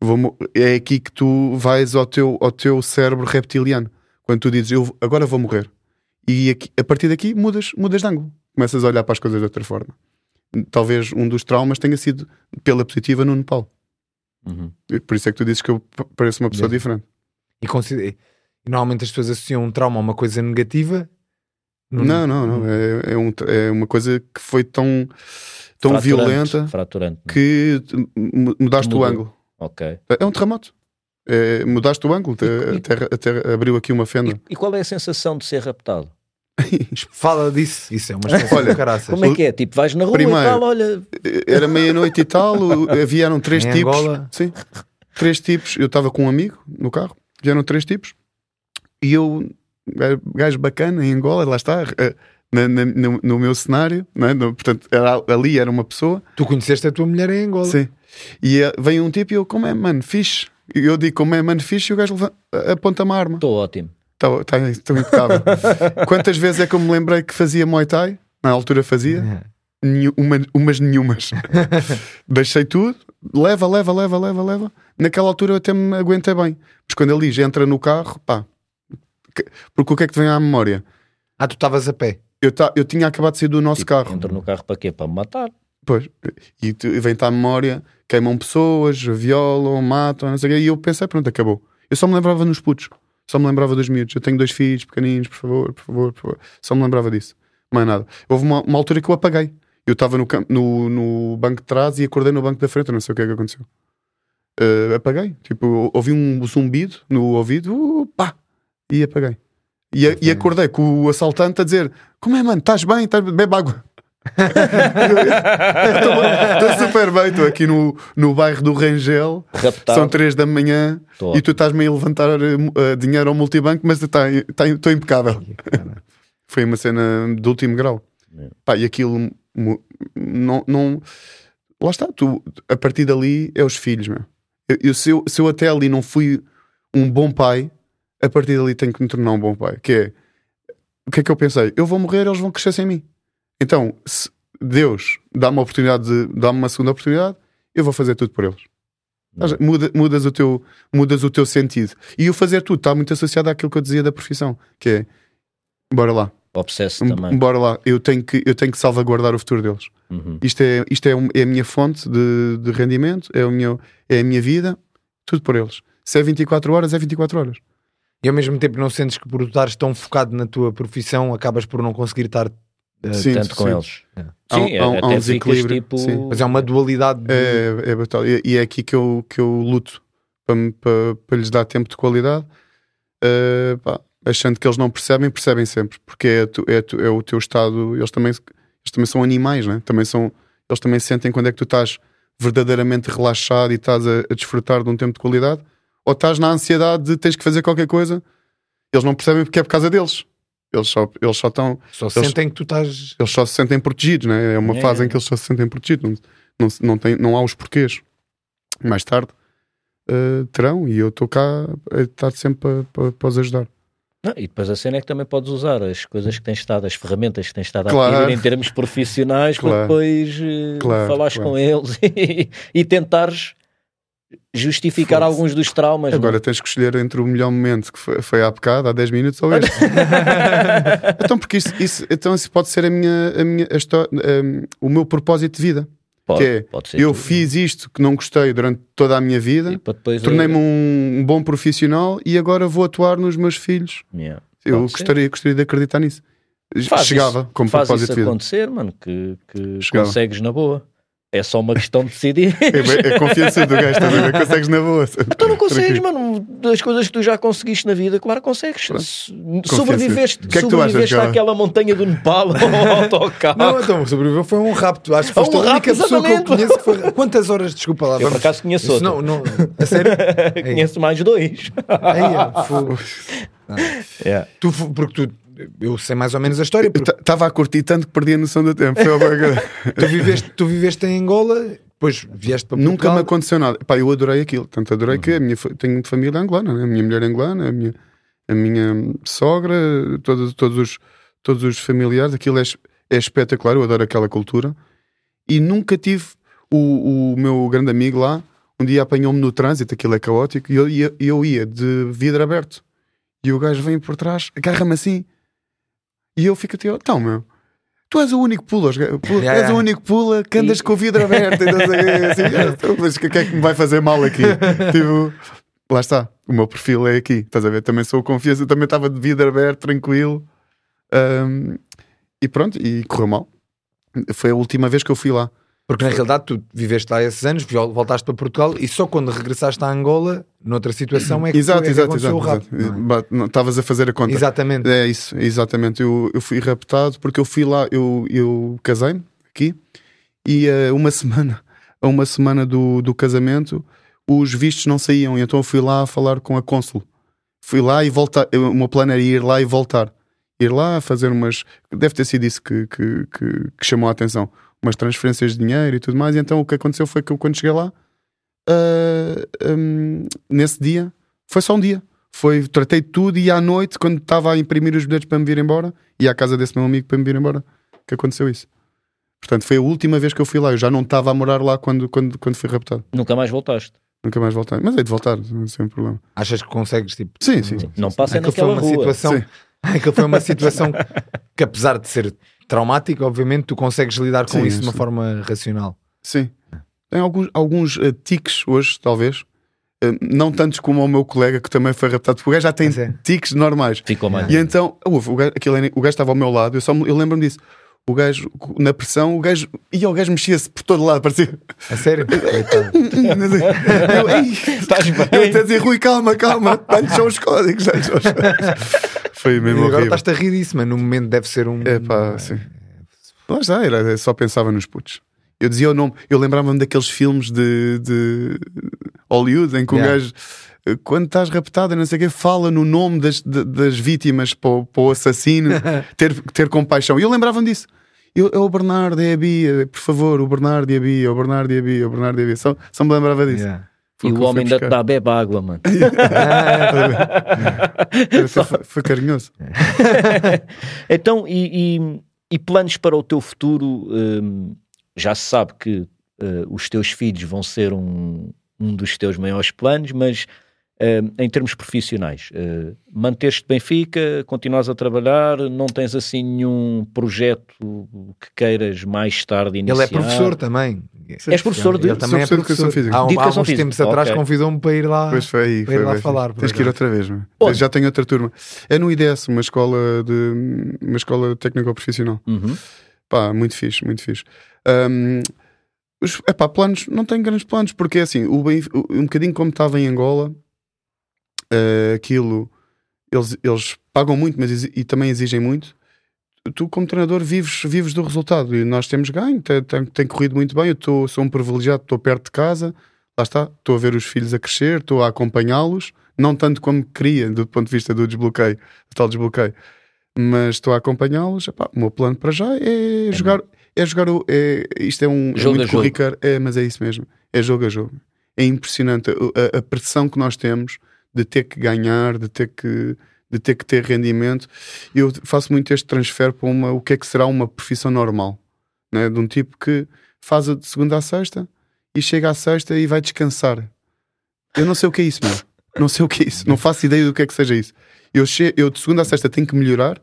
[SPEAKER 3] Vou, é aqui que tu vais ao teu, ao teu cérebro reptiliano. Quando tu dizes, eu agora vou morrer. E aqui, a partir daqui mudas, mudas de ângulo. Começas a olhar para as coisas de outra forma. Talvez um dos traumas tenha sido pela positiva no Nepal. Uhum. Por isso é que tu dizes que eu pareço uma pessoa diferente.
[SPEAKER 2] E, consider... normalmente as pessoas associam um trauma a uma coisa negativa.
[SPEAKER 3] Não, não, não. É, é, um, é uma coisa que foi tão, tão fraturante, violenta
[SPEAKER 1] fraturante,
[SPEAKER 3] é? que mudaste o ângulo.
[SPEAKER 1] Ok.
[SPEAKER 3] É um terremoto. É, mudaste o ângulo, e, a, terra, a terra abriu aqui uma fenda.
[SPEAKER 1] E, e, qual é a sensação de ser raptado?
[SPEAKER 2] Fala disso, isso é uma olha, caraças.
[SPEAKER 1] Como é que é? Tipo, vais na rua Primeiro, e tal, olha.
[SPEAKER 3] Era meia-noite e tal, vieram três em tipos. Angola. Sim, três tipos. Eu estava com um amigo no carro, vieram três tipos e eu, gajo bacana em Angola, lá está, eh, na, na, no, no, meu cenário, é? no, portanto, era, ali era uma pessoa.
[SPEAKER 2] Tu conheceste a tua mulher em Angola?
[SPEAKER 3] Sim. E uh, vem um tipo e eu, como é, mano, fixe. E eu digo, como é, mano, fixe, e o gajo aponta uma arma.
[SPEAKER 1] Estou ótimo.
[SPEAKER 3] Estou tá, tá, impecável. Quantas vezes é que eu me lembrei que fazia Muay Thai? Na altura fazia? Uma, umas nenhumas. Deixei tudo, leva, leva, leva, leva, leva. Naquela altura eu até me aguentei bem. Mas quando ele diz entra no carro, pá. Porque o que é que te vem à memória?
[SPEAKER 2] Ah, tu estavas a pé?
[SPEAKER 3] Eu, ta, eu tinha acabado de sair do nosso tipo, carro.
[SPEAKER 1] Entra no carro para quê? Para me matar.
[SPEAKER 3] Pois. E vem-te à memória, queimam pessoas, violam, matam, não sei o quê. E eu pensei, pronto, acabou. Eu só me lembrava nos putos. Só me lembrava dos miúdos. Eu tenho dois filhos pequeninos, por favor, por favor, por favor. Só me lembrava disso. Mais nada. Houve uma, uma altura que eu apaguei. Eu estava no, no, no, banco de trás e acordei no banco da frente. Eu não sei o que é que aconteceu. Uh, apaguei. Tipo, ouvi um zumbido no ouvido, uh, pá, e apaguei. E, e acordei com o assaltante a dizer: Como é, mano? Estás bem? Estás... Bebe água. Estou super bem, estou aqui no, no bairro do Rangel, Raptado. são 3 da manhã Tô. e tu estás-me a levantar uh, dinheiro ao multibanco, mas estou tá, tá, impecável. Foi uma cena de último grau. É. Pá, e aquilo não, não. Lá está, tu, a partir dali é os filhos, meu. Eu, eu, se, eu, se eu até ali não fui um bom pai, a partir dali tenho que me tornar um bom pai. Que é o que é que eu pensei? Eu vou morrer, eles vão crescer sem mim. Então, se Deus dá-me uma oportunidade, de, dá-me uma segunda oportunidade, eu vou fazer tudo por eles. Muda, mudas, o teu, mudas o teu sentido. E o fazer tudo está muito associado àquilo que eu dizia da profissão, que é bora lá.
[SPEAKER 1] Obsesso também.
[SPEAKER 3] Bora lá, eu tenho que, eu tenho que salvaguardar o futuro deles. Uhum. Isto, é, isto é, é, a minha fonte de, de rendimento, é, o meu, é a minha vida, tudo por eles. Se é 24 horas, é 24 horas.
[SPEAKER 2] E ao mesmo tempo não sentes que por estares tão focado na tua profissão acabas por não conseguir estar
[SPEAKER 1] sim, tanto com sim. eles.
[SPEAKER 2] É. Sim, há, há, há um desequilíbrio. Tipo... Mas é uma dualidade. De...
[SPEAKER 3] É, é brutal. E, e, é aqui que eu, que eu luto para, para, para lhes dar tempo de qualidade. Uh, pá, achando que eles não percebem, percebem sempre, porque é, tu, é, tu, é o teu estado, eles também, eles também são animais, né? também são, eles também sentem quando é que tu estás verdadeiramente relaxado e estás a, a desfrutar de um tempo de qualidade, ou estás na ansiedade de tens que fazer qualquer coisa, eles não percebem porque é por causa deles. Eles só, eles só estão.
[SPEAKER 2] Só
[SPEAKER 3] eles,
[SPEAKER 2] sentem que tu estás.
[SPEAKER 3] Eles só se sentem protegidos, né? É uma
[SPEAKER 1] É.
[SPEAKER 3] fase em que eles só se sentem protegidos, não, não, não, tem, não há os porquês. Mais tarde eh, terão, e eu estou cá a estar sempre para, para, para os ajudar.
[SPEAKER 1] Não, e depois a cena é que também podes usar as coisas que tens estado, as ferramentas que tens estado a
[SPEAKER 3] Claro.
[SPEAKER 1] adquirir em termos profissionais para
[SPEAKER 3] Claro.
[SPEAKER 1] depois eh,
[SPEAKER 3] Claro,
[SPEAKER 1] falares
[SPEAKER 3] claro.
[SPEAKER 1] com eles e, e tentares justificar
[SPEAKER 3] Foda-se.
[SPEAKER 1] alguns dos traumas.
[SPEAKER 3] Agora
[SPEAKER 1] não?
[SPEAKER 3] tens que escolher entre o melhor momento que foi, foi há bocado, há 10 minutos, ou este. então, porque isso, isso, então isso pode ser a minha, a minha a um, o meu propósito de vida.
[SPEAKER 1] pode,
[SPEAKER 3] que é, Eu
[SPEAKER 1] tudo.
[SPEAKER 3] fiz isto que não gostei durante toda a minha vida, tornei-me um, um bom profissional e agora vou atuar nos meus filhos.
[SPEAKER 1] Yeah.
[SPEAKER 3] Eu
[SPEAKER 1] Pode ser.
[SPEAKER 3] gostaria, gostaria de acreditar nisso.
[SPEAKER 1] Faz
[SPEAKER 3] Chegava
[SPEAKER 1] isso,
[SPEAKER 3] como
[SPEAKER 1] faz
[SPEAKER 3] propósito
[SPEAKER 1] isso
[SPEAKER 3] de vida.
[SPEAKER 1] acontecer, mano, que, que
[SPEAKER 3] Chegava.
[SPEAKER 1] consegues na boa. É só uma questão de decidir.
[SPEAKER 3] É, é a confiança do gajo, a ver? Consegues na boa.
[SPEAKER 1] Tu não consegues, mano. Das coisas que tu já conseguiste na vida, claro, consegues. Se- Sobreviveste,
[SPEAKER 3] que é que achas,
[SPEAKER 1] sobreviveste
[SPEAKER 3] cara?
[SPEAKER 1] àquela montanha do Nepal ao autocarro.
[SPEAKER 2] Não, então, sobreviveu foi um rapto. Acho que foste
[SPEAKER 1] Um
[SPEAKER 2] a única
[SPEAKER 1] rapto,
[SPEAKER 2] pessoa que eu conheço que foi. Quantas horas, desculpa lá,
[SPEAKER 1] Eu por
[SPEAKER 2] vamos.
[SPEAKER 1] acaso conheço outro.
[SPEAKER 2] não, não, a sério?
[SPEAKER 1] Conheço mais dois.
[SPEAKER 2] Aí, é, fogo.
[SPEAKER 1] Yeah.
[SPEAKER 2] tu, porque tu, eu sei mais ou menos a história,
[SPEAKER 3] Estava a curtir tanto que perdi a noção do tempo.
[SPEAKER 2] Tu viveste, tu viveste em Angola, depois vieste para
[SPEAKER 3] Nunca
[SPEAKER 2] Portugal.
[SPEAKER 3] me aconteceu nada. Pá, eu adorei aquilo. Tanto adorei que a minha, fa- tenho família angolana, né? a minha mulher é angolana, a minha, a minha sogra, todos, todos, os, todos os familiares. Aquilo é, é espetacular. Eu adoro aquela cultura. E nunca tive o, o meu grande amigo lá. Um dia apanhou-me no trânsito, aquilo é caótico, e eu ia, eu ia de vidro aberto. E o gajo vem por trás, agarra-me assim, e eu fico até, então, meu, tu és o único pula, pula
[SPEAKER 2] Yeah,
[SPEAKER 3] és o único pula que andas com o vidro aberto. E assim, "Ah, então, mas o que é que me vai fazer mal aqui? tipo, lá está, o meu perfil é aqui, estás a ver? Também sou confiança, também estava de vidro aberto, tranquilo. Ahm, e pronto, e correu mal. Foi a última vez que eu fui lá.
[SPEAKER 2] Porque na realidade tu viveste lá esses anos, vol- voltaste para Portugal e só quando regressaste a Angola, noutra situação, é que,
[SPEAKER 3] exato,
[SPEAKER 2] é que
[SPEAKER 3] exato, exato.
[SPEAKER 2] o rapto. é?
[SPEAKER 3] Estavas a fazer a conta.
[SPEAKER 2] Exatamente.
[SPEAKER 3] É isso, exatamente. Eu, eu fui raptado porque eu fui lá, eu, eu casei-me aqui e a uma semana, a uma semana do, do casamento, os vistos não saíam, e então eu fui lá falar com a cônsul. Fui lá e voltar. O meu plano era ir lá e voltar. Ir lá fazer umas. Deve ter sido isso que, que, que, que chamou a atenção. Umas transferências de dinheiro e tudo mais. E então o que aconteceu foi que eu, quando cheguei lá, ah, hum, nesse dia, foi só um dia. Foi, tratei tudo e à noite, quando estava a imprimir os bilhetes para me vir embora, e à casa desse meu amigo para me vir embora, que aconteceu isso. Portanto, foi a última vez que eu fui lá. Eu já não estava a morar lá quando, quando, quando fui raptado.
[SPEAKER 1] Nunca mais voltaste.
[SPEAKER 3] Nunca mais voltei. Mas hei de voltar, sem problema.
[SPEAKER 2] Achas que consegues, tipo,
[SPEAKER 3] Sim, sim.
[SPEAKER 1] Não passa
[SPEAKER 2] foi
[SPEAKER 1] naquela
[SPEAKER 2] uma
[SPEAKER 1] rua.
[SPEAKER 2] situação,
[SPEAKER 3] Sim.
[SPEAKER 2] aquilo foi uma situação que apesar de ser traumática, obviamente tu consegues lidar com
[SPEAKER 3] Sim,
[SPEAKER 2] isso de uma
[SPEAKER 3] sim.
[SPEAKER 2] forma racional.
[SPEAKER 3] Sim. Tem alguns, alguns eh, tiques hoje, talvez. Eh, não tantos como o meu colega que também foi raptado, porque o gajo já tem
[SPEAKER 2] é.
[SPEAKER 3] tiques normais.
[SPEAKER 1] Ficou mais.
[SPEAKER 3] E então, houve, o gajo, aquilo o gajo estava ao meu lado, eu, só me- eu lembro-me disso. O gajo, na pressão, o gajo, e o gajo mexia-se por todo lado, parecia.
[SPEAKER 2] A sério? Coitado.
[SPEAKER 3] eu, ei,
[SPEAKER 1] Estás bem?
[SPEAKER 3] eu até dizia, Rui, calma, calma, dá-lhe só os códigos. Foi
[SPEAKER 2] E
[SPEAKER 3] mesmo
[SPEAKER 2] agora
[SPEAKER 3] horrível.
[SPEAKER 2] estás-te a rir disso, mas no momento deve ser um.
[SPEAKER 3] É pá, sim. Lá está, era, só pensava nos putos. Eu dizia o nome, eu lembrava-me daqueles filmes de, de Hollywood em que
[SPEAKER 2] Yeah.
[SPEAKER 3] o gajo, quando estás raptado, e não sei o quê, fala no nome das, das vítimas para o, para o assassino, ter, ter compaixão. E eu lembrava-me disso. Eu, é o Bernardo, é a Bia, por favor, o Bernardo e a Bia, o Bernardo e a Bia, o Bernardo e a Bia. Só, só me lembrava disso.
[SPEAKER 2] Yeah.
[SPEAKER 3] Foi
[SPEAKER 1] E
[SPEAKER 3] o
[SPEAKER 1] homem ainda te dá bebe água, mano.
[SPEAKER 3] Era- Foi, foi carinhoso.
[SPEAKER 1] Então, e, e- e planos para o teu futuro? hum, já se sabe que eh, os teus filhos vão ser um, um dos teus maiores planos, mas em termos profissionais, eh, manter-te Benfica, continuas a trabalhar, não tens assim nenhum projeto que queiras mais tarde iniciar?
[SPEAKER 2] Ele é professor também.
[SPEAKER 1] És professor de-
[SPEAKER 2] Ele também é
[SPEAKER 3] professor de educação
[SPEAKER 2] professor.
[SPEAKER 3] física.
[SPEAKER 2] Há, um-
[SPEAKER 1] De
[SPEAKER 2] há uns
[SPEAKER 1] física.
[SPEAKER 2] tempos atrás
[SPEAKER 1] Ok.
[SPEAKER 2] convidou-me para ir lá.
[SPEAKER 3] Pois foi aí.
[SPEAKER 2] para ir
[SPEAKER 3] Foi,
[SPEAKER 2] lá
[SPEAKER 3] bem.
[SPEAKER 2] falar,
[SPEAKER 3] Tens que ir outra vez.
[SPEAKER 1] Onde?
[SPEAKER 3] Já tenho outra turma. É no IDS, uma escola de uma escola técnico-profissional.
[SPEAKER 1] Uhum.
[SPEAKER 3] Pá, muito fixe, muito fixe. Um, os, epá, planos, não tenho grandes planos, porque assim, o Benf- o- um bocadinho como estava em Angola, eh, aquilo eles, eles pagam muito, mas e também exigem muito. Tu, como treinador, vives, vives do resultado e nós temos ganho, tem, tem, tem corrido muito bem. Eu tô, sou um privilegiado, estou perto de casa, lá está, estou a ver os filhos a crescer, estou a acompanhá-los, não tanto como queria, do ponto de vista do desbloqueio, do tal desbloqueio, mas estou a acompanhá-los. O meu plano para já é, é jogar. É jogar o. É, isto é um.
[SPEAKER 1] Jogo
[SPEAKER 3] é muito é, mas é isso mesmo. É jogo a jogo. É impressionante a, a, a pressão que nós temos de ter que ganhar, de ter que de ter que ter rendimento. Eu faço muito este transfer para uma, o que é que será uma profissão normal, né? de um tipo que faz a de segunda a sexta e chega à sexta e vai descansar. Eu não sei o que é isso, meu. Não sei o que é isso. Não faço ideia do que é que seja isso. Eu, che eu de segunda a sexta tenho que melhorar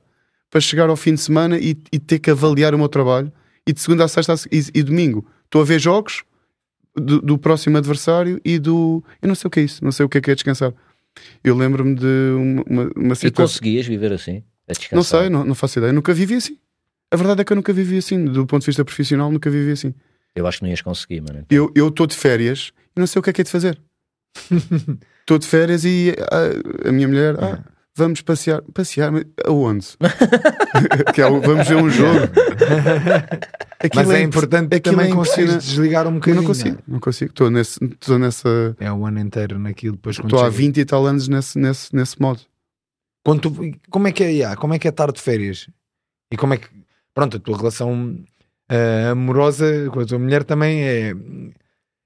[SPEAKER 3] para chegar ao fim de semana e, e ter que avaliar o meu trabalho. E de segunda a sexta e, e domingo estou a ver jogos do, do, próximo adversário e do. Eu não sei o que é isso. Não sei o que é que é descansar. Eu lembro-me de uma, uma, uma situação.
[SPEAKER 1] E conseguias viver assim?
[SPEAKER 3] Não sei, não, não faço ideia. Nunca vivi assim. A verdade é que eu nunca vivi assim. Do ponto de vista profissional, nunca vivi assim.
[SPEAKER 1] Eu acho que não ias conseguir, mano.
[SPEAKER 3] Então. Eu estou de férias e não sei o que é que é de fazer. Estou de férias e a, a minha mulher. Ah, vamos passear. Passear? Aonde? que é, vamos ver um jogo.
[SPEAKER 2] Aquilo Mas é, é importante aquilo também é desligar um bocadinho.
[SPEAKER 3] não consigo, não consigo. Estou nesse, estou nessa.
[SPEAKER 2] É o ano inteiro naquilo. Depois
[SPEAKER 3] estou há 20 e tal anos nesse, nesse, nesse modo.
[SPEAKER 2] Quando tu, como é que é? Yeah, como é que é estar de férias? E como é que. Pronto, a tua relação uh, amorosa com a tua mulher também é.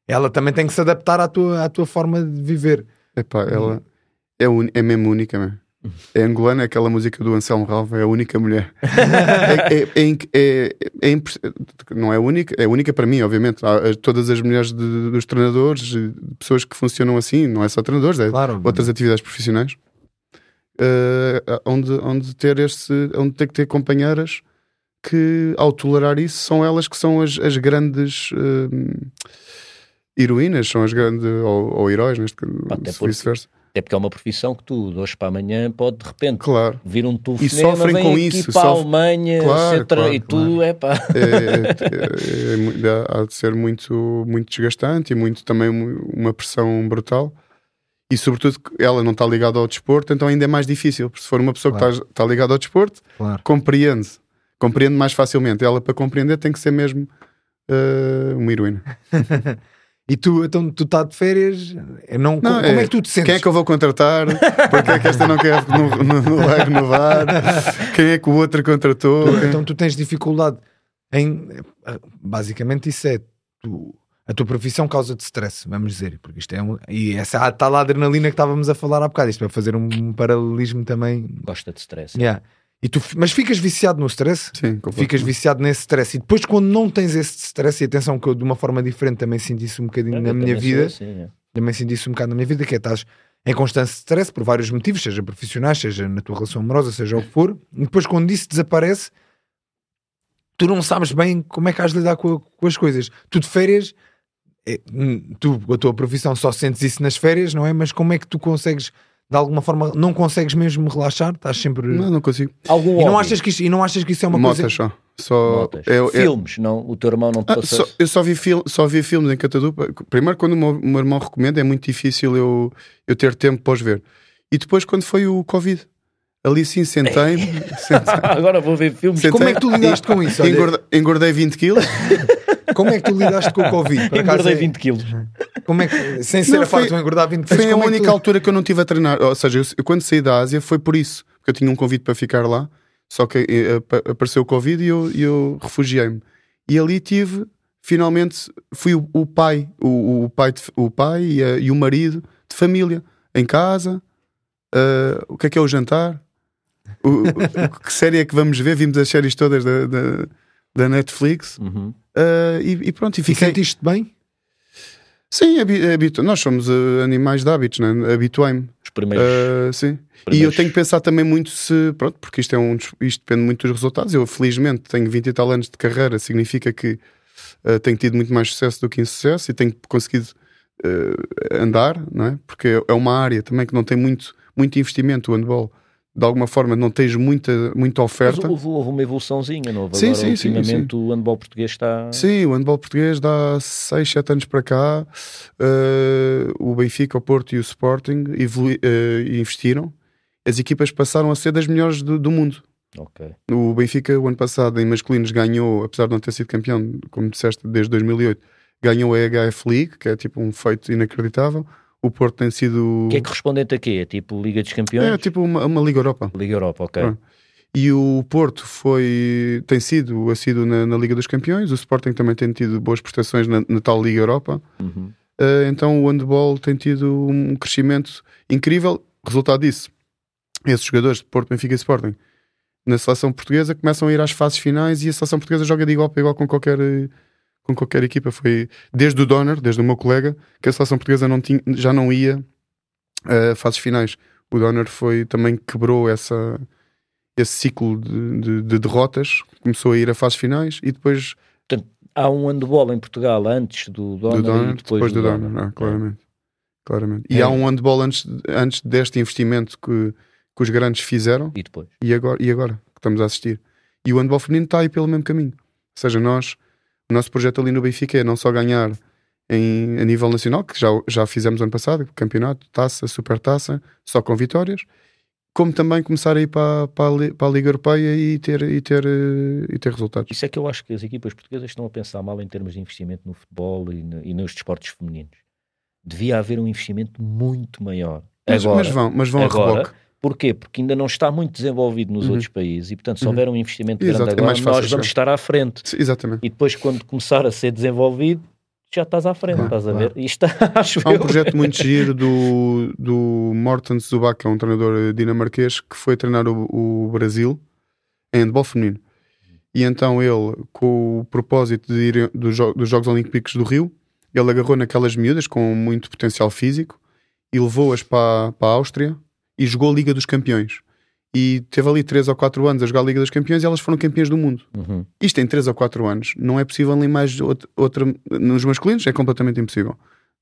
[SPEAKER 2] Ela também tem que se adaptar à tua, à tua forma de viver.
[SPEAKER 3] Epá, ela é, un... é mesmo única, mesmo. É angolana, aquela música do Anselmo Ralva, é a única mulher. é, é, é, é, não é única, é única para mim, obviamente. Há todas as mulheres de, dos treinadores, pessoas que funcionam assim, não é só treinadores, é claro, outras atividades profissionais. Uh, onde, onde ter este, onde ter que ter companheiras que, ao tolerar isso, são elas que são as, as grandes uh, heroínas, são as grandes, ou, ou heróis, neste caso, vice-versa.
[SPEAKER 1] Até porque é uma profissão que tu, de hoje para amanhã, pode de repente
[SPEAKER 3] claro.
[SPEAKER 1] vir um telefonema, e sofrem vem com aqui isso, para a Alemanha claro, claro, e tu, claro. é pá.
[SPEAKER 3] É, é, é, há de ser muito, muito desgastante e muito também uma pressão brutal. E sobretudo ela não está ligada ao desporto, então ainda é mais difícil. Porque se for uma pessoa que está, está ligada ao desporto, compreende, compreende mais facilmente. Ela para compreender tem que ser mesmo uh, uma heroína.
[SPEAKER 2] E tu, então, tu estás de férias, não, não como, é, como, é, que tu te sentes?
[SPEAKER 3] Quem é que eu vou contratar? Porque é que esta não quer, não, não, não vai renovar? Quem é que o outro contratou?
[SPEAKER 2] Tu, então tu tens dificuldade em... Basicamente isso é... Tu, a tua profissão causa-te stress, vamos dizer, porque isto é um, e essa tal adrenalina que estávamos a falar há bocado, isto vai fazer um paralelismo também.
[SPEAKER 1] Gosta de stress.
[SPEAKER 2] Yeah. E tu, mas ficas viciado no stress?
[SPEAKER 3] Sim,
[SPEAKER 2] Ficas viciado nesse stress. E depois, quando não tens esse stress, e atenção, que eu de uma forma diferente também senti isso um bocadinho é, na minha vida, assim, é. também senti isso um bocado na minha vida, que é estás em constante stress por vários motivos, seja profissionais, seja na tua relação amorosa, seja o que for. E depois, quando isso desaparece, tu não sabes bem como é que has de lidar com, com as coisas. Tu de férias, é, hum, tu, a tua profissão, só sentes isso nas férias, não é? Mas como é que tu consegues de alguma forma não consegues mesmo relaxar? Estás sempre.
[SPEAKER 3] Não, não consigo.
[SPEAKER 2] Algum e, não achas que isso, e não achas que isso é uma
[SPEAKER 3] Motas
[SPEAKER 2] coisa.
[SPEAKER 3] Só. Só
[SPEAKER 1] eu, Filmes, eu... não? O teu irmão não te ah,
[SPEAKER 3] só, Eu só vi, fil... só vi filmes em Catadupa. Primeiro, quando o meu, o meu irmão recomenda, é muito difícil eu, eu ter tempo para os ver. E depois, quando foi o Covid. Ali sim, sentei-me.
[SPEAKER 1] sentei Agora vou ver filmes.
[SPEAKER 2] Sentei, Como é que tu lidaste com isso?
[SPEAKER 3] Engordei, engordei 20 quilos.
[SPEAKER 2] Como é que tu lidaste com o Covid?
[SPEAKER 1] Engordei é... 20 quilos.
[SPEAKER 2] Como é que, sem ser não, a foi, farto de engordar 20 quilos.
[SPEAKER 3] Foi a
[SPEAKER 2] é
[SPEAKER 3] única tu... altura que eu não tive a treinar. Ou seja, eu, eu, quando saí da Ásia foi por isso. Porque eu tinha um convite para ficar lá. Só que uh, apareceu o Covid e eu, eu refugiei-me. E ali tive, finalmente, fui o, o pai, o, o, pai, de, o pai e, a, e, o marido de família, em casa. Uh, o que é que é o jantar? O, que série é que vamos ver? Vimos as séries todas da, da, da Netflix. Uhum. Uh, e, e, pronto, e fiquei.
[SPEAKER 2] E sentiste bem?
[SPEAKER 3] Sim, habitu... nós somos uh, animais de hábitos, né? habituei-me.
[SPEAKER 1] Os primeiros. Uh,
[SPEAKER 3] sim. Primeiros. E eu tenho que pensar também muito se. Pronto, porque isto, é um, isto depende muito dos resultados. Eu, felizmente, tenho 20 e tal anos de carreira, significa que uh, tenho tido muito mais sucesso do que insucesso e tenho conseguido andar, não é? Porque é uma área também que não tem muito, muito investimento, o handball de alguma forma não tens muita, muita oferta.
[SPEAKER 1] Mas houve, houve uma evoluçãozinha, não houve? Sim, Agora, sim, ultimamente sim, sim. o handball português está...
[SPEAKER 3] Sim, o handball português dá 6, 7 anos para cá. Uh, o Benfica, o Porto e o Sporting evolu uh, investiram. as equipas passaram a ser das melhores do, do mundo.
[SPEAKER 1] Ok.
[SPEAKER 3] O Benfica, o ano passado, em masculinos, ganhou, apesar de não ter sido campeão, como disseste, desde 2008, ganhou a HF League, que é tipo um feito inacreditável. O Porto tem sido.
[SPEAKER 1] Que é correspondente a quê? É tipo Liga dos Campeões?
[SPEAKER 3] É tipo uma, uma Liga Europa.
[SPEAKER 1] Liga Europa, ok.
[SPEAKER 3] Ah. E o Porto foi, tem sido assíduo na, na Liga dos Campeões, o Sporting também tem tido boas prestações na, na tal Liga Europa.
[SPEAKER 1] Uhum.
[SPEAKER 3] Uh, então o handball tem tido um crescimento incrível. Resultado disso, esses jogadores de Porto, Benfica e Sporting na seleção portuguesa começam a ir às fases finais e a seleção portuguesa joga de igual para igual com qualquer, com qualquer equipa. Foi desde o Donner, desde o meu colega, que a seleção portuguesa não tinha, já não ia a uh, fases finais. O Donner foi, também quebrou essa, esse ciclo de, de, de, derrotas, começou a ir a fases finais e depois.
[SPEAKER 1] Portanto, há um handball em Portugal antes do Donner,
[SPEAKER 3] do Donner
[SPEAKER 1] e depois,
[SPEAKER 3] depois do,
[SPEAKER 1] do
[SPEAKER 3] Donner,
[SPEAKER 1] Donner.
[SPEAKER 3] Não, claramente. claramente.
[SPEAKER 1] É.
[SPEAKER 3] E há um handball antes, antes deste investimento que, que os grandes fizeram
[SPEAKER 1] E depois.
[SPEAKER 3] e agora, e agora que estamos a assistir. E o handball feminino está aí pelo mesmo caminho. Ou seja, nós, o nosso projeto ali no Benfica é não só ganhar em, a nível nacional, que já, já fizemos ano passado, campeonato, taça, super taça, só com vitórias, como também começar a ir para, para, para a Liga Europeia e ter, e, ter, eh, e ter resultados.
[SPEAKER 1] Isso é que eu acho que as equipas portuguesas estão a pensar mal em termos de investimento no futebol e, no- e nos desportos femininos. Devia haver um investimento muito maior.
[SPEAKER 3] Mas,
[SPEAKER 1] Agora,
[SPEAKER 3] mas vão, mas vão
[SPEAKER 1] agora,
[SPEAKER 3] a reboque.
[SPEAKER 1] Porquê? Porque ainda não está muito desenvolvido nos
[SPEAKER 3] Uhum.
[SPEAKER 1] outros países e, portanto, se
[SPEAKER 3] Uhum.
[SPEAKER 1] houver um investimento
[SPEAKER 3] Exato,
[SPEAKER 1] grande
[SPEAKER 3] é
[SPEAKER 1] agora,
[SPEAKER 3] mais fácil
[SPEAKER 1] nós vamos
[SPEAKER 3] chegar.
[SPEAKER 1] estar à frente.
[SPEAKER 3] Sim, Exatamente.
[SPEAKER 1] E depois, quando começar a ser desenvolvido, já estás à frente,
[SPEAKER 3] Claro,
[SPEAKER 1] estás a
[SPEAKER 2] claro.
[SPEAKER 1] ver? Isto acho
[SPEAKER 3] Há um
[SPEAKER 1] eu.
[SPEAKER 3] projeto muito giro do, do Morten Zubac, que é um treinador dinamarquês, que foi treinar o, o Brasil em handball feminino. E então ele, com o propósito de ir dos, jo- dos Jogos Olímpicos do Rio, ele agarrou naquelas miúdas com muito potencial físico e levou-as para, para a Áustria e jogou a Liga dos Campeões. E teve ali 3 ou 4 anos a jogar a Liga dos Campeões e elas foram campeãs do mundo.
[SPEAKER 1] Uhum.
[SPEAKER 3] Isto em 3 ou 4 anos não é possível nem mais outra, outra. Nos masculinos é completamente impossível.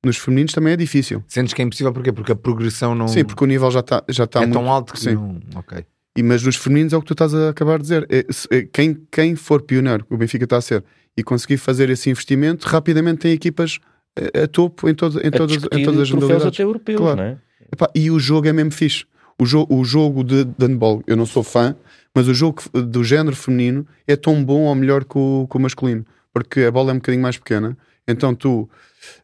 [SPEAKER 3] Nos femininos também é difícil.
[SPEAKER 2] Sentes que é impossível porquê? Porque a progressão não
[SPEAKER 3] Sim, porque o nível já está já tá
[SPEAKER 2] é
[SPEAKER 3] muito.
[SPEAKER 2] tão alto que
[SPEAKER 3] sim.
[SPEAKER 2] não. Ok.
[SPEAKER 3] E, mas nos femininos é o que tu estás a acabar de dizer. É, se- é, quem, quem for pioneiro, o Benfica está a ser, e conseguir fazer esse investimento, rapidamente tem equipas a, a topo em, todo, em,
[SPEAKER 1] A
[SPEAKER 3] todas, em todas as modalidades.
[SPEAKER 1] até europeus,
[SPEAKER 3] Claro.
[SPEAKER 1] não é?
[SPEAKER 3] Epá, e o jogo é mesmo fixe. O, jo o jogo de, de handball, eu não sou fã, mas o jogo do género feminino é tão bom ou melhor que o, que o masculino, porque a bola é um bocadinho mais pequena. Então tu,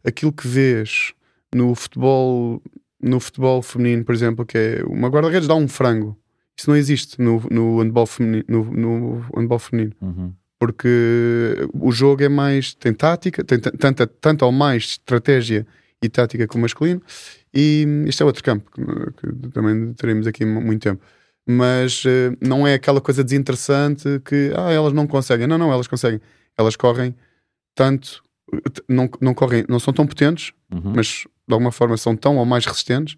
[SPEAKER 3] aquilo que vês no futebol, no futebol feminino, por exemplo, que é uma guarda-redes dá um frango. Isso não existe no, no handball feminino. No, no handball feminino
[SPEAKER 1] Uhum.
[SPEAKER 3] porque o jogo é mais tem tática, tem tanta, tanto ou mais estratégia e tática que o masculino, e este é outro campo que, que também teremos aqui mu- muito tempo. Mas eh, não é aquela coisa desinteressante que ah, elas não conseguem. Não, não, elas conseguem. Elas correm tanto, não, não correm, não são tão potentes,
[SPEAKER 1] Uhum.
[SPEAKER 3] mas de alguma forma são tão ou mais resistentes.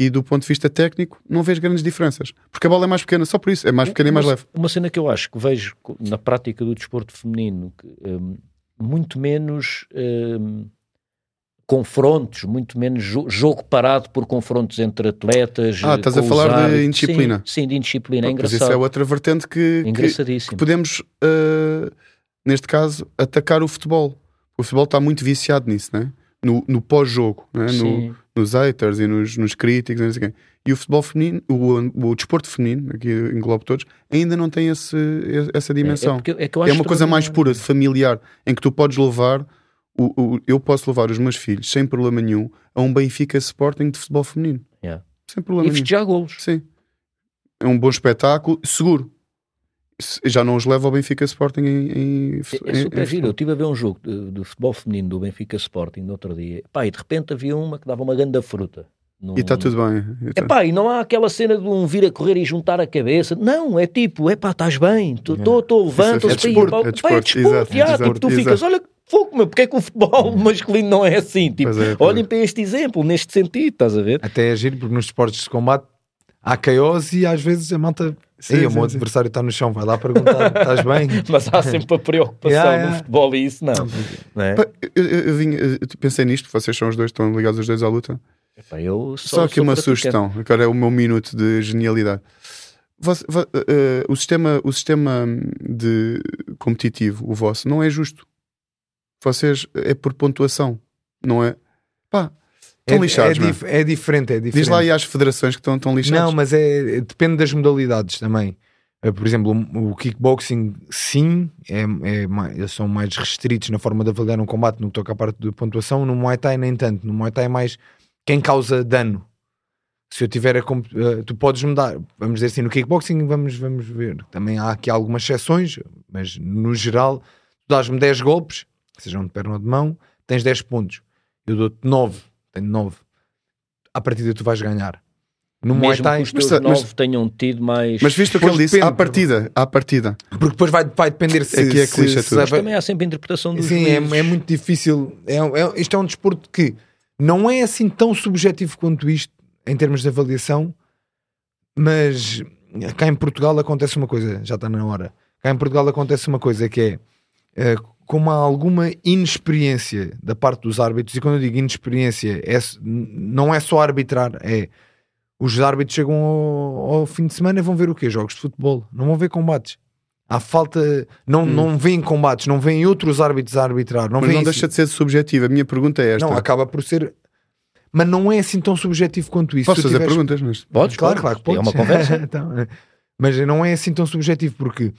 [SPEAKER 3] E do ponto de vista técnico, não vejo grandes diferenças. Porque a bola é mais pequena, só por isso. É mais pequena e mais
[SPEAKER 1] uma,
[SPEAKER 3] leve.
[SPEAKER 1] Uma cena que eu acho que vejo na prática do desporto feminino, que, hum, muito menos hum, confrontos, muito menos jo- jogo parado por confrontos entre atletas.
[SPEAKER 3] Ah, estás a falar de indisciplina.
[SPEAKER 1] Sim, sim, de indisciplina. É
[SPEAKER 3] Mas isso
[SPEAKER 1] engraçado.
[SPEAKER 3] é outra vertente que, que, que podemos, uh, neste caso, atacar o futebol. O futebol está muito viciado nisso, né? no, no pós-jogo, né? no, nos haters e nos, nos críticos. e não sei quem. E o futebol feminino, o, o desporto feminino, aqui englobo todos, ainda não tem esse, essa
[SPEAKER 1] É, é
[SPEAKER 3] dimensão.
[SPEAKER 1] é que eu
[SPEAKER 3] É,
[SPEAKER 1] acho
[SPEAKER 3] uma coisa mais pura, familiar, em que tu podes levar. O, o- eu posso levar os meus filhos sem problema nenhum a um Benfica Sporting de futebol feminino.
[SPEAKER 1] Yeah.
[SPEAKER 3] Sem problema
[SPEAKER 1] E
[SPEAKER 3] nenhum.
[SPEAKER 1] festejar golos.
[SPEAKER 3] Sim. É um bom espetáculo, seguro. Se- Já não os leva ao Benfica Sporting em. em,
[SPEAKER 1] É, é super
[SPEAKER 3] em
[SPEAKER 1] giro. Eu estive a ver um jogo de, de futebol feminino do Benfica Sporting no outro dia. Pá, e de repente havia uma que dava uma grande fruta. Num-
[SPEAKER 3] E está tudo bem. E tá-
[SPEAKER 1] Epá, e não há aquela cena de um vir a correr e juntar a cabeça. Não, é tipo, epá, estás bem, estou, estou, levanta-se
[SPEAKER 3] É desporto,
[SPEAKER 1] pá,
[SPEAKER 3] é
[SPEAKER 1] pá,
[SPEAKER 3] desporto,
[SPEAKER 1] desporto,
[SPEAKER 3] exato,
[SPEAKER 1] já,
[SPEAKER 3] exato,
[SPEAKER 1] tipo, tu
[SPEAKER 3] exato.
[SPEAKER 1] ficas, olha, fogo, meu, porque é que o futebol masculino não é assim? Tipo,
[SPEAKER 3] é,
[SPEAKER 1] olhem
[SPEAKER 3] é.
[SPEAKER 1] para este exemplo, neste sentido, estás a ver?
[SPEAKER 2] Até é giro, porque nos esportes de combate há KOs e às vezes a malta.
[SPEAKER 3] Sim,
[SPEAKER 2] Ei, o
[SPEAKER 3] sim,
[SPEAKER 2] meu
[SPEAKER 3] sim.
[SPEAKER 2] adversário está no chão, vai lá perguntar: estás bem?
[SPEAKER 1] Mas há sempre a preocupação
[SPEAKER 2] Yeah,
[SPEAKER 1] no
[SPEAKER 2] yeah.
[SPEAKER 1] futebol e isso não. não é?
[SPEAKER 3] Eu, eu, eu vim- eu pensei nisto, vocês são os dois, estão ligados os dois à luta.
[SPEAKER 1] Epá, eu
[SPEAKER 3] Só,
[SPEAKER 1] só,
[SPEAKER 3] aqui
[SPEAKER 1] sou
[SPEAKER 3] uma sugestão, agora é o meu minuto de genialidade. Você- vo- eh, o, sistema, o sistema de competitivo, o vosso, não é justo. Vocês é por pontuação, não é? Pá, Estão lixados,
[SPEAKER 2] é,
[SPEAKER 3] meu.
[SPEAKER 2] dif- é diferente, é diferente.
[SPEAKER 3] Diz lá aí às federações que estão tão lixados.
[SPEAKER 2] Não, mas é, depende das modalidades também. Eh, Por exemplo, o kickboxing, sim, é, é eles são mais restritos na forma de avaliar um combate no que toca à parte de pontuação. No Muay Thai, nem tanto. No Muay Thai é mais quem causa dano. Se eu tiver a. eh, Tu podes mudar, vamos dizer assim, no kickboxing, vamos, vamos ver. Também há aqui algumas exceções, mas no geral, tu dás-me 10 golpes, sejam de perna ou de mão, tens 10 pontos. Eu dou-te 9, tenho 9. À partida, tu vais ganhar. No Muay
[SPEAKER 1] Mesmo
[SPEAKER 2] Thai,
[SPEAKER 1] que os teus
[SPEAKER 3] Mas- mas-
[SPEAKER 1] tenham tido mais...
[SPEAKER 3] Mas visto o que ele disse,
[SPEAKER 2] depende.
[SPEAKER 3] à partida, à partida.
[SPEAKER 2] porque depois vai, vai depender se,
[SPEAKER 3] Aqui é
[SPEAKER 2] se-
[SPEAKER 3] clichê
[SPEAKER 2] se leva-
[SPEAKER 1] também há sempre a interpretação dos
[SPEAKER 2] Sim, é, é muito difícil. É, é- isto é um desporto que não é assim tão subjetivo quanto isto em termos de avaliação, mas cá em Portugal acontece uma coisa, já está na hora. Cá em Portugal acontece uma coisa que é eh, como há alguma inexperiência da parte dos árbitros, e quando eu digo inexperiência, é, não é só arbitrar, é os árbitros chegam ao, ao fim de semana e vão ver o quê? Jogos de futebol, não vão ver combates. Há falta, não, não veem combates, não veem outros árbitros a arbitrar, não
[SPEAKER 3] Mas não
[SPEAKER 2] isso.
[SPEAKER 3] deixa de ser subjetivo. A minha pergunta é esta.
[SPEAKER 2] Não, acaba por ser, mas não é assim tão subjetivo quanto isso.
[SPEAKER 3] Posso fazer
[SPEAKER 2] tiveres-
[SPEAKER 3] perguntas? Mas...
[SPEAKER 1] Podes,
[SPEAKER 2] Claro,
[SPEAKER 1] podes.
[SPEAKER 2] claro que podes.
[SPEAKER 1] É uma conversa.
[SPEAKER 2] Então, é. mas não é assim tão subjetivo, porque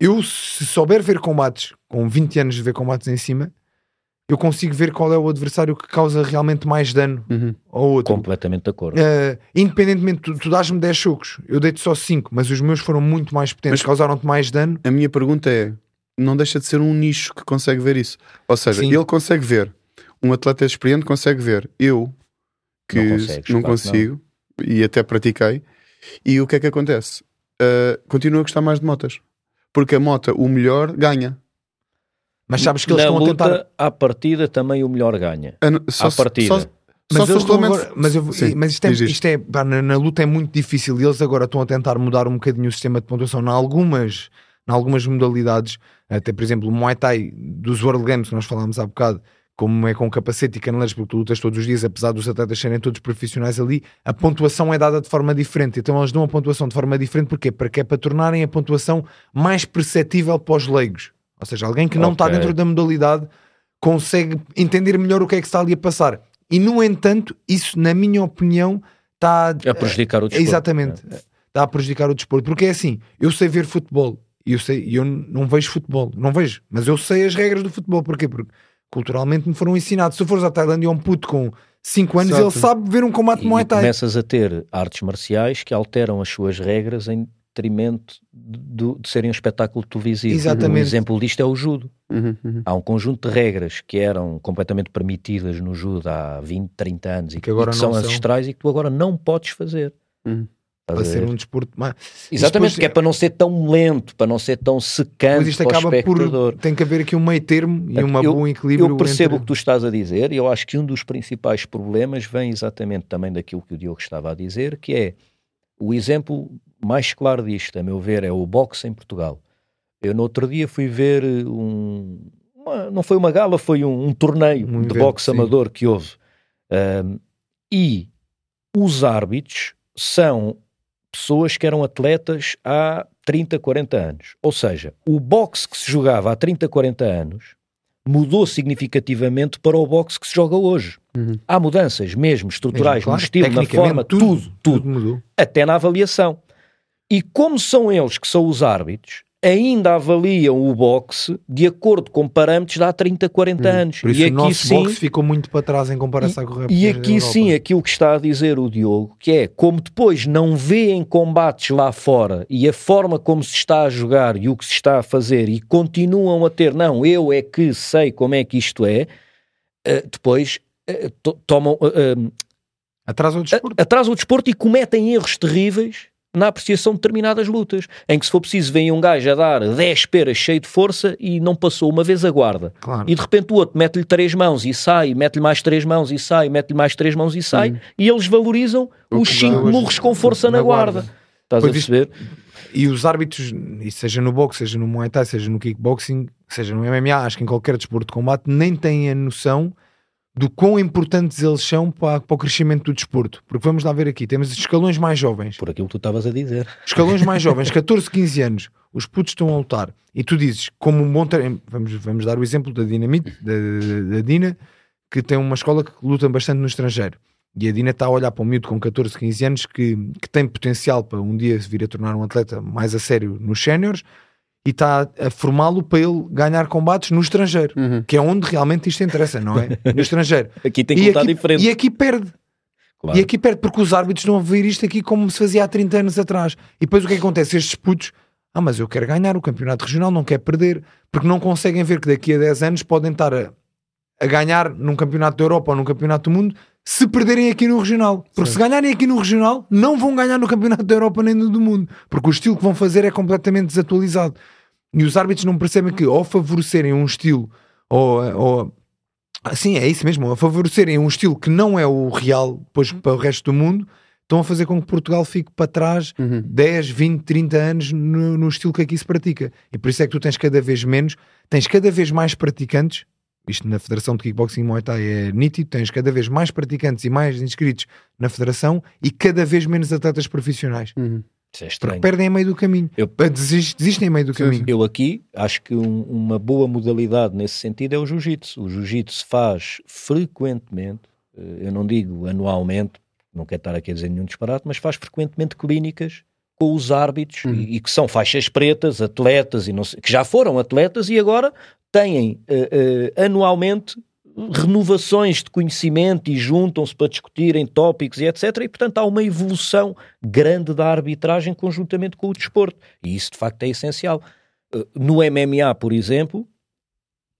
[SPEAKER 2] eu, se souber ver combates, com 20 anos de ver combates em cima, eu consigo ver qual é o adversário que causa realmente mais dano
[SPEAKER 3] Uhum.
[SPEAKER 2] ao outro.
[SPEAKER 1] Completamente de acordo.
[SPEAKER 2] Uh, independentemente, tu, tu dás-me 10 chocos, eu dei-te só 5, mas os meus foram muito mais potentes,
[SPEAKER 3] Mas-
[SPEAKER 2] causaram-te mais dano.
[SPEAKER 3] A minha pergunta é: não deixa de ser um nicho que consegue ver isso? Ou seja,
[SPEAKER 2] Sim.
[SPEAKER 3] ele consegue ver, um atleta experiente consegue ver, eu que
[SPEAKER 1] Não
[SPEAKER 3] não,
[SPEAKER 1] consegues,
[SPEAKER 3] consigo e até pratiquei, e o que é que acontece? Uh, continuo a gostar mais de motas, porque a mota, o melhor, ganha.
[SPEAKER 2] Mas sabes que eles
[SPEAKER 1] Na
[SPEAKER 2] estão
[SPEAKER 1] luta,
[SPEAKER 2] a tentar.
[SPEAKER 1] à partida, também o melhor ganha.
[SPEAKER 3] A, só,
[SPEAKER 1] À partida.
[SPEAKER 3] Só, só
[SPEAKER 2] Mas,
[SPEAKER 3] se
[SPEAKER 2] eles agora- mas, eu-
[SPEAKER 3] Sim,
[SPEAKER 2] mas isto é,
[SPEAKER 3] isto
[SPEAKER 2] é- pá, na, na luta é muito difícil e eles agora estão a tentar mudar um bocadinho o sistema de pontuação em algumas, em algumas modalidades, até por exemplo o Muay Thai dos World Games que nós falámos há bocado, como é com capacete e caneleiros, porque tu lutas todos os dias, apesar dos atletas serem todos profissionais ali, a pontuação é dada de forma diferente. Então eles dão a pontuação de forma diferente, porquê? Para que é para tornarem a pontuação mais perceptível para os leigos. Ou seja, alguém que não está
[SPEAKER 1] Ok.
[SPEAKER 2] dentro da modalidade consegue entender melhor o que é que está ali a passar. E no entanto, isso, na minha opinião, está
[SPEAKER 1] A prejudicar o
[SPEAKER 2] é,
[SPEAKER 1] desporto.
[SPEAKER 2] Exatamente. Está a prejudicar o desporto. Porque é assim, eu sei ver futebol e eu sei, eu não vejo futebol, não vejo, mas eu sei as regras do futebol. Porquê? Porque culturalmente me foram ensinados. Se tu fores à Tailândia, um puto com 5 anos,
[SPEAKER 3] Exato.
[SPEAKER 2] ele sabe ver um combate
[SPEAKER 1] E,
[SPEAKER 2] Muay Thai.
[SPEAKER 1] começas a ter artes marciais que alteram as suas regras em detrimento de, de serem um espetáculo televisivo.
[SPEAKER 2] Exatamente.
[SPEAKER 1] Um exemplo disto é o judo.
[SPEAKER 3] Uhum, uhum.
[SPEAKER 1] Há um conjunto de regras que eram completamente permitidas no judo há 20, 30 anos e
[SPEAKER 2] Que agora
[SPEAKER 1] e que são. ancestrais e que tu agora não podes fazer.
[SPEAKER 3] Uhum.
[SPEAKER 2] Para ser um desporto mais.
[SPEAKER 1] Exatamente,
[SPEAKER 2] depois-
[SPEAKER 1] que é para não ser tão lento, para não ser tão secante
[SPEAKER 2] Pois isto
[SPEAKER 1] para o
[SPEAKER 2] acaba
[SPEAKER 1] espectador.
[SPEAKER 2] por. Tem que haver aqui um meio termo e um bom equilíbrio.
[SPEAKER 1] eu percebo o
[SPEAKER 2] entre-
[SPEAKER 1] que tu estás a dizer e eu acho que um dos principais problemas vem exatamente também daquilo que o Diogo estava a dizer, que é o exemplo mais claro disto, a meu ver, é o boxe em Portugal. Eu no outro dia fui ver um. uma- não foi uma gala, foi um, um torneio
[SPEAKER 2] Um
[SPEAKER 1] de
[SPEAKER 2] evento,
[SPEAKER 1] boxe
[SPEAKER 2] sim.
[SPEAKER 1] amador que houve. Ahm, e os árbitros são pessoas que eram atletas há 30, 40 anos. Ou seja, o boxe que se jogava há 30, 40 anos mudou significativamente para o boxe que se joga hoje.
[SPEAKER 3] Uhum.
[SPEAKER 1] Há mudanças mesmo estruturais,
[SPEAKER 2] Mesmo, claro,
[SPEAKER 1] no estilo, na forma, tudo, tudo,
[SPEAKER 2] mudou.
[SPEAKER 1] até na avaliação. E como são eles que são os árbitros, ainda avaliam o boxe de acordo com parâmetros de há 30, 40 anos.
[SPEAKER 2] Hum. Por isso
[SPEAKER 1] e
[SPEAKER 2] o
[SPEAKER 1] aqui
[SPEAKER 2] nosso
[SPEAKER 1] sim,
[SPEAKER 2] boxe ficou muito para trás em comparação com o
[SPEAKER 1] e
[SPEAKER 2] resto da
[SPEAKER 1] aqui sim, aquilo que está a dizer o Diogo, que é como depois não vêem combates lá fora e a forma como se está a jogar e o que se está a fazer e continuam a ter, não, eu é que sei como é que isto é, eh, depois eh, to- tomam, eh,
[SPEAKER 2] Atrás ao desporto.
[SPEAKER 1] atrasam o desporto e cometem erros terríveis na apreciação de determinadas lutas, em que se for preciso vem um gajo a dar 10 peras cheio de força e não passou uma vez a guarda.
[SPEAKER 2] Claro.
[SPEAKER 1] E de repente o outro mete-lhe três mãos e sai, mete-lhe mais três mãos e sai, mete-lhe mais três mãos e sai, e eles valorizam os cinco murros com força na,
[SPEAKER 2] na
[SPEAKER 1] guarda.
[SPEAKER 2] guarda.
[SPEAKER 1] Estás a
[SPEAKER 2] Pois isto-
[SPEAKER 1] perceber?
[SPEAKER 2] E os árbitros, e seja no boxe, seja no Muay Thai, seja no kickboxing, seja no MMA, acho que em qualquer desporto de combate, nem têm a noção do quão importantes eles são para, para o crescimento do desporto. Porque vamos lá ver aqui, temos escalões mais jovens.
[SPEAKER 1] Por aquilo que tu estavas a dizer.
[SPEAKER 2] Escalões mais jovens, 14, 15 anos, os putos estão a lutar. E tu dizes, como um bom treino, vamos, vamos dar o exemplo da Dinamite, da, da, da Dina, que tem uma escola que luta bastante no estrangeiro. E a Dina está a olhar para um miúdo com 14, 15 anos que, que tem potencial para um dia vir a tornar um atleta mais a sério nos séniores e está a formá-lo para ele ganhar combates no estrangeiro,
[SPEAKER 3] Uhum.
[SPEAKER 2] que é onde realmente isto interessa, não é? No estrangeiro.
[SPEAKER 1] Aqui tem que
[SPEAKER 2] e,
[SPEAKER 1] lutar
[SPEAKER 2] aqui,
[SPEAKER 1] diferente.
[SPEAKER 2] e aqui perde.
[SPEAKER 1] Claro.
[SPEAKER 2] E aqui perde porque os árbitros estão a ver isto aqui como se fazia há 30 anos atrás. E depois o que é que acontece? Estes putos, ah, mas eu quero ganhar o campeonato regional, não quero perder, porque não conseguem ver que daqui a 10 anos podem estar a, a ganhar num campeonato da Europa ou num campeonato do mundo se perderem aqui no regional. Porque se ganharem aqui no regional, não vão ganhar no campeonato da Europa nem no do mundo, porque o estilo que vão fazer é completamente desatualizado. E os árbitros não percebem que ao favorecerem um estilo ou, ou Sim, é isso mesmo. A favorecerem um estilo que não é o real depois para o resto do mundo, estão a fazer com que Portugal fique para trás
[SPEAKER 3] Uhum.
[SPEAKER 2] 10, 20, 30 anos no, no estilo que aqui se pratica. E por isso é que tu tens cada vez menos, tens cada vez mais praticantes. Isto na Federação de Kickboxing e Muay Thai é nítido, tens cada vez mais praticantes e mais inscritos na Federação e cada vez menos atletas profissionais.
[SPEAKER 3] Uhum.
[SPEAKER 1] É
[SPEAKER 2] Porque perdem a meio do caminho.
[SPEAKER 1] Eu-
[SPEAKER 2] Desist- desistem a meio do
[SPEAKER 3] Sim,
[SPEAKER 2] caminho.
[SPEAKER 1] Eu aqui acho que um- uma boa modalidade nesse sentido é o jiu-jitsu. O jiu-jitsu faz frequentemente, eh, eu não digo anualmente, não quero estar aqui a dizer nenhum disparate, mas faz frequentemente clínicas com os árbitros
[SPEAKER 3] Uhum.
[SPEAKER 1] e, e que são faixas pretas, atletas e não sei- que já foram atletas e agora têm eh, eh, anualmente renovações de conhecimento e juntam-se para discutirem tópicos e etc. E, portanto, há uma evolução grande da arbitragem conjuntamente com o desporto. E isso, de facto, é essencial. Uh, No MMA, por exemplo,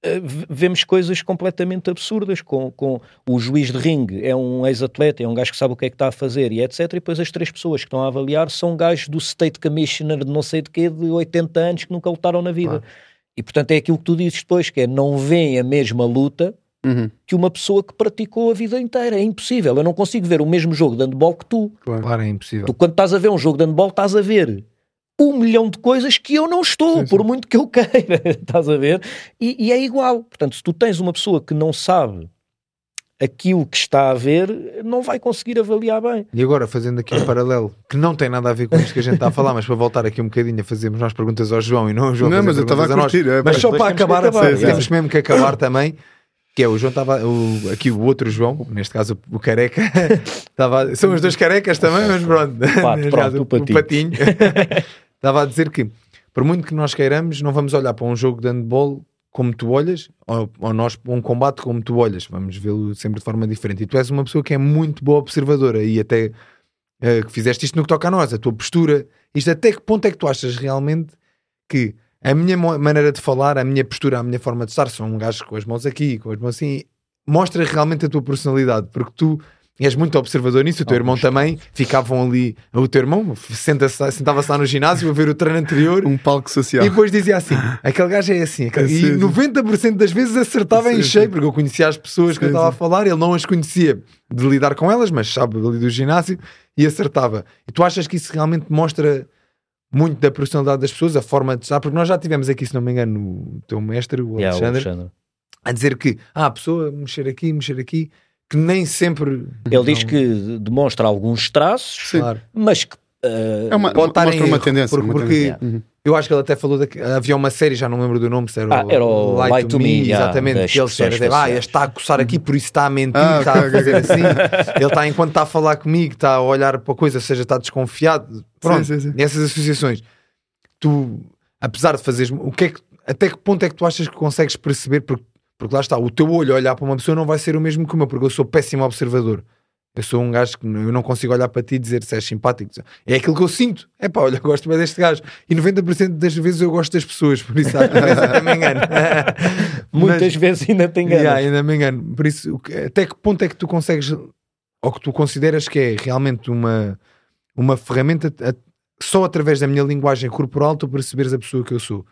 [SPEAKER 1] v- vemos coisas completamente absurdas com, com o juiz de ringue é um ex-atleta, é um gajo que sabe o que é que está a fazer e etc. E depois as três pessoas que estão a avaliar são gajos do State Commissioner de não sei de quê, de 80 anos que nunca lutaram na vida.
[SPEAKER 2] Claro.
[SPEAKER 1] E portanto é aquilo que tu dizes depois, que é não veem a mesma luta
[SPEAKER 3] Uhum.
[SPEAKER 1] que uma pessoa que praticou a vida inteira. É impossível. Eu não consigo ver o mesmo jogo de handball que tu.
[SPEAKER 3] Claro.
[SPEAKER 2] Claro, é impossível.
[SPEAKER 1] Tu, quando estás a ver um jogo de handball, estás a ver um milhão de coisas que eu não estou,
[SPEAKER 3] Sim,
[SPEAKER 1] por
[SPEAKER 3] sim.
[SPEAKER 1] muito que eu queira. estás a ver? E, e é igual. Portanto, se tu tens uma pessoa que não sabe aquilo que está a ver, não vai conseguir avaliar bem.
[SPEAKER 2] E agora, fazendo aqui um paralelo, que não tem nada a ver com isto que a gente está a falar, mas para voltar aqui um bocadinho a fazermos nós perguntas ao João e não o João.
[SPEAKER 3] Não, mas eu estava a
[SPEAKER 2] perguntas nós.
[SPEAKER 3] curtir. é,
[SPEAKER 2] Mas
[SPEAKER 3] pá.
[SPEAKER 2] só para
[SPEAKER 1] temos
[SPEAKER 2] acabar,
[SPEAKER 1] acabar,
[SPEAKER 2] temos
[SPEAKER 3] exato.
[SPEAKER 2] mesmo que acabar também. Que é o João estava, o- aqui o outro João, neste caso o careca, estava, são os dois carecas também, mas pronto,
[SPEAKER 1] Pato, pronto,
[SPEAKER 2] caso,
[SPEAKER 1] o patinho.
[SPEAKER 2] estava a dizer que, por muito que nós queiramos, não vamos olhar para um jogo de handball como tu olhas, ou, ou nós para um combate como tu olhas, vamos vê-lo sempre de forma diferente. E tu és uma pessoa que é muito boa observadora e até eh, que fizeste isto no que toca a nós, a tua postura, isto até que ponto é que tu achas realmente que a minha maneira de falar, a minha postura, a minha forma de estar, sou um gajo com as mãos aqui, com as mãos assim, mostra realmente a tua personalidade, porque tu és muito observador nisso, o teu irmão também, ficavam ali, o teu irmão senta-se- sentava-se lá no ginásio a ver o treino anterior
[SPEAKER 3] Um palco social.
[SPEAKER 2] e depois dizia assim: aquele gajo é assim. aquele-
[SPEAKER 3] É,
[SPEAKER 2] E
[SPEAKER 3] sim, sim.
[SPEAKER 2] 90% das vezes acertava em
[SPEAKER 3] Sim,
[SPEAKER 2] cheio,
[SPEAKER 3] sim.
[SPEAKER 2] porque eu conhecia as pessoas que eu
[SPEAKER 3] Sim,
[SPEAKER 2] estava a
[SPEAKER 3] sim.
[SPEAKER 2] falar, ele não as conhecia de lidar com elas, mas sabe ali do ginásio e acertava. E tu achas que isso realmente mostra muito da personalidade das pessoas, a forma de estar? Porque nós já tivemos aqui, se não me engano, o teu mestre, o
[SPEAKER 1] Yeah, o
[SPEAKER 2] Alexandre,
[SPEAKER 1] Alexandre.
[SPEAKER 2] a dizer que ah, a pessoa mexer aqui, mexer aqui, que nem sempre.
[SPEAKER 1] Ele diz que demonstra alguns traços.
[SPEAKER 2] Claro.
[SPEAKER 1] mas que eh,
[SPEAKER 3] É uma,
[SPEAKER 2] Pode estar
[SPEAKER 3] mostra
[SPEAKER 2] em
[SPEAKER 3] uma
[SPEAKER 2] erro,
[SPEAKER 3] tendência.
[SPEAKER 2] porque-
[SPEAKER 3] uma
[SPEAKER 2] porque-
[SPEAKER 3] tendência.
[SPEAKER 2] Eu acho que ele até falou que havia uma série, já não me lembro do nome, se era,
[SPEAKER 1] Ah, era o Light to Me, yeah,
[SPEAKER 2] exatamente, que ele era, ah, este está a coçar aqui, por isso está a mentir,
[SPEAKER 3] Ah,
[SPEAKER 2] está
[SPEAKER 3] ok,
[SPEAKER 2] a fazer
[SPEAKER 3] ok.
[SPEAKER 2] assim. Ele está, enquanto está a falar comigo, está a olhar para a coisa, ou seja, está desconfiado. Pronto,
[SPEAKER 3] sim, sim.
[SPEAKER 2] essas associações. Tu, apesar de fazeres, o que é que, até que ponto é que tu achas que consegues perceber? Porque, porque lá está, o teu olho a olhar para uma pessoa não vai ser o mesmo que o meu, porque eu sou péssimo observador. Eu sou um gajo que eu não consigo olhar para ti e dizer se és simpático. É aquilo que eu sinto. É pá, olha, gosto bem deste gajo. E 90% das vezes eu gosto das pessoas, por isso às vezes até me engano.
[SPEAKER 1] muitas
[SPEAKER 2] Mas-
[SPEAKER 1] vezes ainda tem ganas.
[SPEAKER 2] Yeah, ainda me engano. Por isso, até que ponto é que tu consegues, ou que tu consideras que é realmente uma, uma ferramenta, a- só através da minha linguagem corporal tu perceberes a pessoa que eu sou?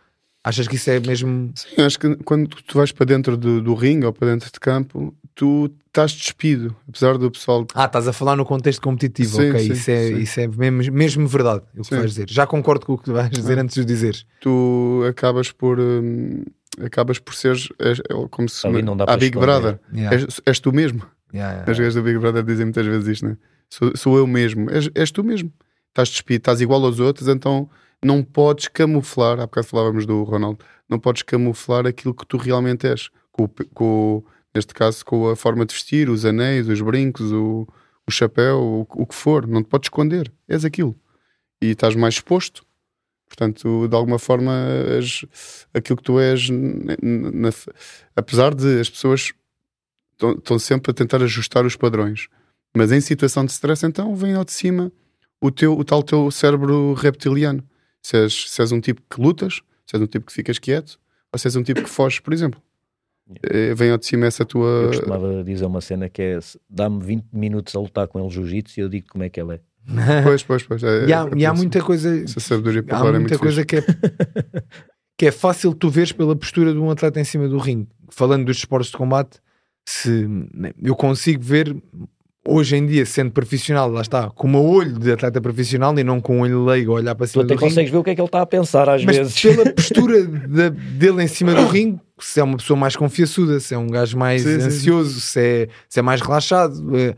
[SPEAKER 2] Achas que isso é mesmo.
[SPEAKER 3] Sim, acho que quando tu vais para dentro do, do ringue ou para dentro de campo, tu estás despido, apesar do pessoal.
[SPEAKER 2] Ah, estás a falar no contexto competitivo,
[SPEAKER 3] Sim,
[SPEAKER 2] ok.
[SPEAKER 3] sim,
[SPEAKER 2] isso é,
[SPEAKER 3] sim.
[SPEAKER 2] isso é mesmo, mesmo verdade, o que
[SPEAKER 3] Sim.
[SPEAKER 2] vais dizer. Já concordo com o que vais dizer
[SPEAKER 3] Ah.
[SPEAKER 2] antes de dizeres.
[SPEAKER 3] Tu acabas por. hum, acabas por seres és- é como se
[SPEAKER 1] Ali não dá
[SPEAKER 3] a Big. Brother.
[SPEAKER 2] Yeah.
[SPEAKER 3] És, és tu mesmo.
[SPEAKER 2] Yeah, yeah.
[SPEAKER 3] As gajas do Big Brother dizem muitas vezes isto, né? Sou, sou eu mesmo. És, és tu mesmo. Estás despido, estás igual aos outros, então não podes camuflar. Há bocado falávamos do Ronaldo. Não podes camuflar aquilo que tu realmente és. Com, com, neste caso, com a forma de vestir, os anéis, os brincos, o, o chapéu, o, o que for, não te podes esconder, és aquilo. E estás mais exposto. Portanto, de alguma forma, és aquilo que tu és, na, apesar de as pessoas estão sempre a tentar ajustar os padrões. Mas em situação de stress, então, vem ao de cima o, teu, o tal teu cérebro reptiliano. Se és, se és um tipo que lutas, se és um tipo que ficas quieto, ou se és um tipo que foges, por exemplo. Yeah. Vem ao de cima essa tua.
[SPEAKER 1] Eu costumava dizer uma cena que é: dá-me 20 minutos a lutar com ele jiu-jitsu e eu digo como é que ele é.
[SPEAKER 3] Pois, pois, pois. É,
[SPEAKER 2] e há, é, e há muita coisa.
[SPEAKER 3] Essa sabedoria
[SPEAKER 2] há é muita coisa que é, que é fácil tu veres pela postura de um atleta em cima do ringue. Falando dos esportes de combate, se eu consigo ver hoje em dia, sendo profissional, lá está, com o olho de atleta profissional e não com o olho leigo a olhar para cima
[SPEAKER 1] tu até
[SPEAKER 2] do
[SPEAKER 1] consegues
[SPEAKER 2] ringue.
[SPEAKER 1] ver o que é que ele está a pensar às
[SPEAKER 2] Mas
[SPEAKER 1] vezes.
[SPEAKER 2] pela postura de, dele em cima do ringue, se é uma pessoa mais confiançuda, se é um gajo mais
[SPEAKER 3] Sim, sim,
[SPEAKER 2] ansioso, Se, é, se é mais relaxado, eh,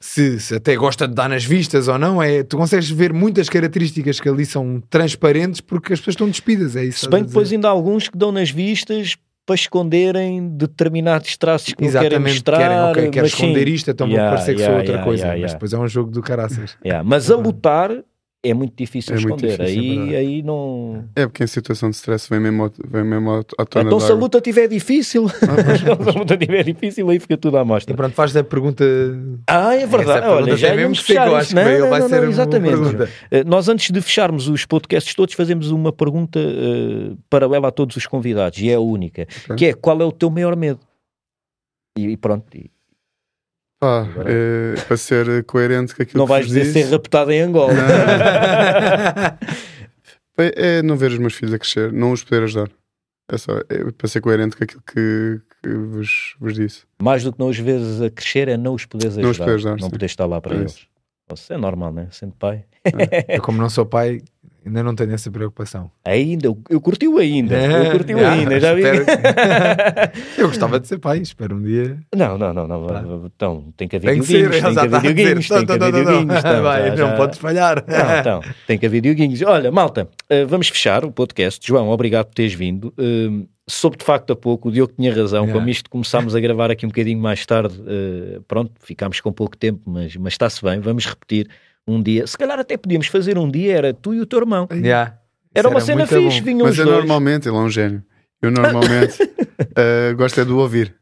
[SPEAKER 2] se, se até gosta de dar nas vistas ou não, é, tu consegues ver muitas características que ali são transparentes porque as pessoas estão despidas, é isso.
[SPEAKER 1] Se bem que depois ainda há alguns que dão nas vistas para esconderem determinados traços que
[SPEAKER 2] Exatamente,
[SPEAKER 1] querem mostrar.
[SPEAKER 2] querem, okay, quero
[SPEAKER 1] mas sim.
[SPEAKER 2] esconder isto, então
[SPEAKER 1] Yeah,
[SPEAKER 2] vou parecer que
[SPEAKER 1] yeah,
[SPEAKER 2] sou outra
[SPEAKER 1] yeah,
[SPEAKER 2] coisa. Mas depois é um jogo do caraças.
[SPEAKER 1] Mas a lutar é muito difícil
[SPEAKER 3] É muito
[SPEAKER 1] esconder.
[SPEAKER 3] difícil,
[SPEAKER 2] é
[SPEAKER 1] aí, aí não.
[SPEAKER 3] É porque em situação de stress vem mesmo, vem mesmo à- tona
[SPEAKER 1] Então se a luta estiver difícil, se a luta estiver difícil, aí fica tudo à
[SPEAKER 2] E
[SPEAKER 1] mostra.
[SPEAKER 2] pronto, faz a pergunta.
[SPEAKER 1] Ah, é verdade. Olha, já
[SPEAKER 2] tem mesmo que
[SPEAKER 1] Não, não,
[SPEAKER 2] vai
[SPEAKER 1] não,
[SPEAKER 2] ser
[SPEAKER 1] não, exatamente.
[SPEAKER 2] pergunta.
[SPEAKER 1] Eh, Nós, antes de fecharmos os podcasts todos, fazemos uma pergunta eh, paralela a todos os convidados, e é a única,
[SPEAKER 3] Ok.
[SPEAKER 1] que é qual é o teu maior medo? E, e pronto, e
[SPEAKER 3] Pá, é, para ser coerente com aquilo
[SPEAKER 1] não
[SPEAKER 3] que
[SPEAKER 1] vais
[SPEAKER 3] vos
[SPEAKER 1] dizer ser raptado em Angola.
[SPEAKER 3] É, é não ver os meus filhos a crescer, não os poder ajudar. É só é para ser coerente com aquilo que, que vos, vos disse.
[SPEAKER 1] Mais do que não os veres a crescer é não os poderes ajudar.
[SPEAKER 3] Não os poderes ajudar,
[SPEAKER 1] não poderes estar lá para
[SPEAKER 3] É
[SPEAKER 1] eles.
[SPEAKER 3] isso.
[SPEAKER 1] Isso é normal, né? Sendo pai.
[SPEAKER 2] Eu, como não sou pai, ainda não tenho essa preocupação.
[SPEAKER 1] Ainda, eu, curti o ainda. Eu curti o
[SPEAKER 2] Ah,
[SPEAKER 1] ainda, já vi.
[SPEAKER 2] espero Eu gostava de ser pai, espero um dia.
[SPEAKER 1] Não, não, não, não.
[SPEAKER 2] Tá.
[SPEAKER 1] Então, tem que haver
[SPEAKER 2] Tem que
[SPEAKER 1] videoguinhos, tem que haver videoguinhos, tem que
[SPEAKER 2] Não,
[SPEAKER 1] haver videoguinhos. então,
[SPEAKER 2] Não podes falhar.
[SPEAKER 1] Não, então, tem que haver videoguinhos. Olha, malta, eh, vamos fechar o podcast. João, obrigado por teres vindo. Eh, soube de facto há pouco, o Diogo tinha razão.
[SPEAKER 2] Yeah.
[SPEAKER 1] Como isto começámos a gravar aqui um bocadinho mais tarde, eh, pronto, ficámos com pouco tempo, mas, mas está-se bem. Vamos repetir um dia. Se calhar até podíamos fazer um dia, era tu e o teu irmão.
[SPEAKER 2] Yeah.
[SPEAKER 1] Era uma cena fixe,
[SPEAKER 2] bom.
[SPEAKER 1] vinham
[SPEAKER 3] Mas
[SPEAKER 1] os
[SPEAKER 3] é
[SPEAKER 1] dois.
[SPEAKER 3] normalmente, ele é um gênio. Eu normalmente eh, gosto é de o ouvir.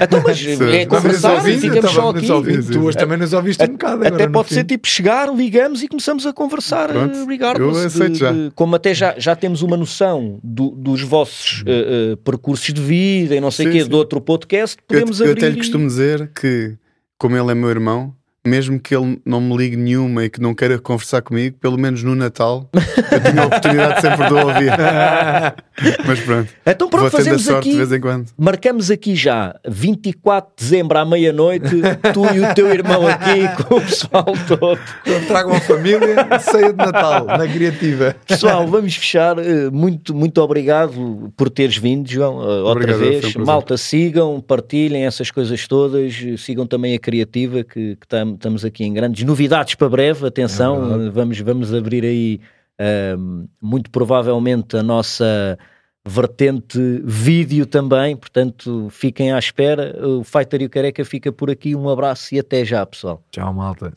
[SPEAKER 1] Então, mas é conversar,
[SPEAKER 2] ouvindo,
[SPEAKER 1] ficamos só aqui.
[SPEAKER 2] ouvindo. Tu hoje também nos ouviste um bocado.
[SPEAKER 1] Até pode
[SPEAKER 2] fim.
[SPEAKER 1] ser tipo chegar, ligamos e começamos a conversar,
[SPEAKER 3] Pronto,
[SPEAKER 1] eh, regardless
[SPEAKER 3] eu aceito
[SPEAKER 1] de-
[SPEAKER 3] já.
[SPEAKER 1] de- como até já, já temos uma noção do- dos vossos eh, eh, percursos de vida e não sei o quê,
[SPEAKER 3] sim.
[SPEAKER 1] de outro podcast,
[SPEAKER 3] Eu,
[SPEAKER 1] podemos
[SPEAKER 3] eu
[SPEAKER 1] abrir.
[SPEAKER 3] até lhe
[SPEAKER 1] e-
[SPEAKER 3] costumo dizer que, como ele é meu irmão, mesmo que ele não me ligue nenhuma e que não queira conversar comigo, pelo menos no Natal, eu tenho a oportunidade sempre de o ouvir. Mas pronto,
[SPEAKER 1] Então pronto,
[SPEAKER 3] vou
[SPEAKER 1] fazemos
[SPEAKER 3] sorte
[SPEAKER 1] aqui.
[SPEAKER 3] de vez em quando.
[SPEAKER 1] Marcamos aqui já 24 de dezembro à meia-noite, tu e o teu irmão aqui com o pessoal todo.
[SPEAKER 2] Então, Tragam a família, ceia de Natal, na criativa.
[SPEAKER 1] Pessoal, vamos fechar. Eh, Muito, muito obrigado por teres vindo, João, eh, outra
[SPEAKER 3] Obrigado, um
[SPEAKER 1] vez. Malta, sigam, partilhem essas coisas todas. eh, Sigam também a Criativa, que, que tam- estamos aqui em grandes novidades para breve.
[SPEAKER 2] É
[SPEAKER 1] Atenção, eh, vamos, vamos abrir aí, muito provavelmente, a nossa vertente vídeo também. Portanto, fiquem à espera. O Fighter e o Careca fica por aqui. Um abraço e até já, pessoal.
[SPEAKER 2] Tchau, malta.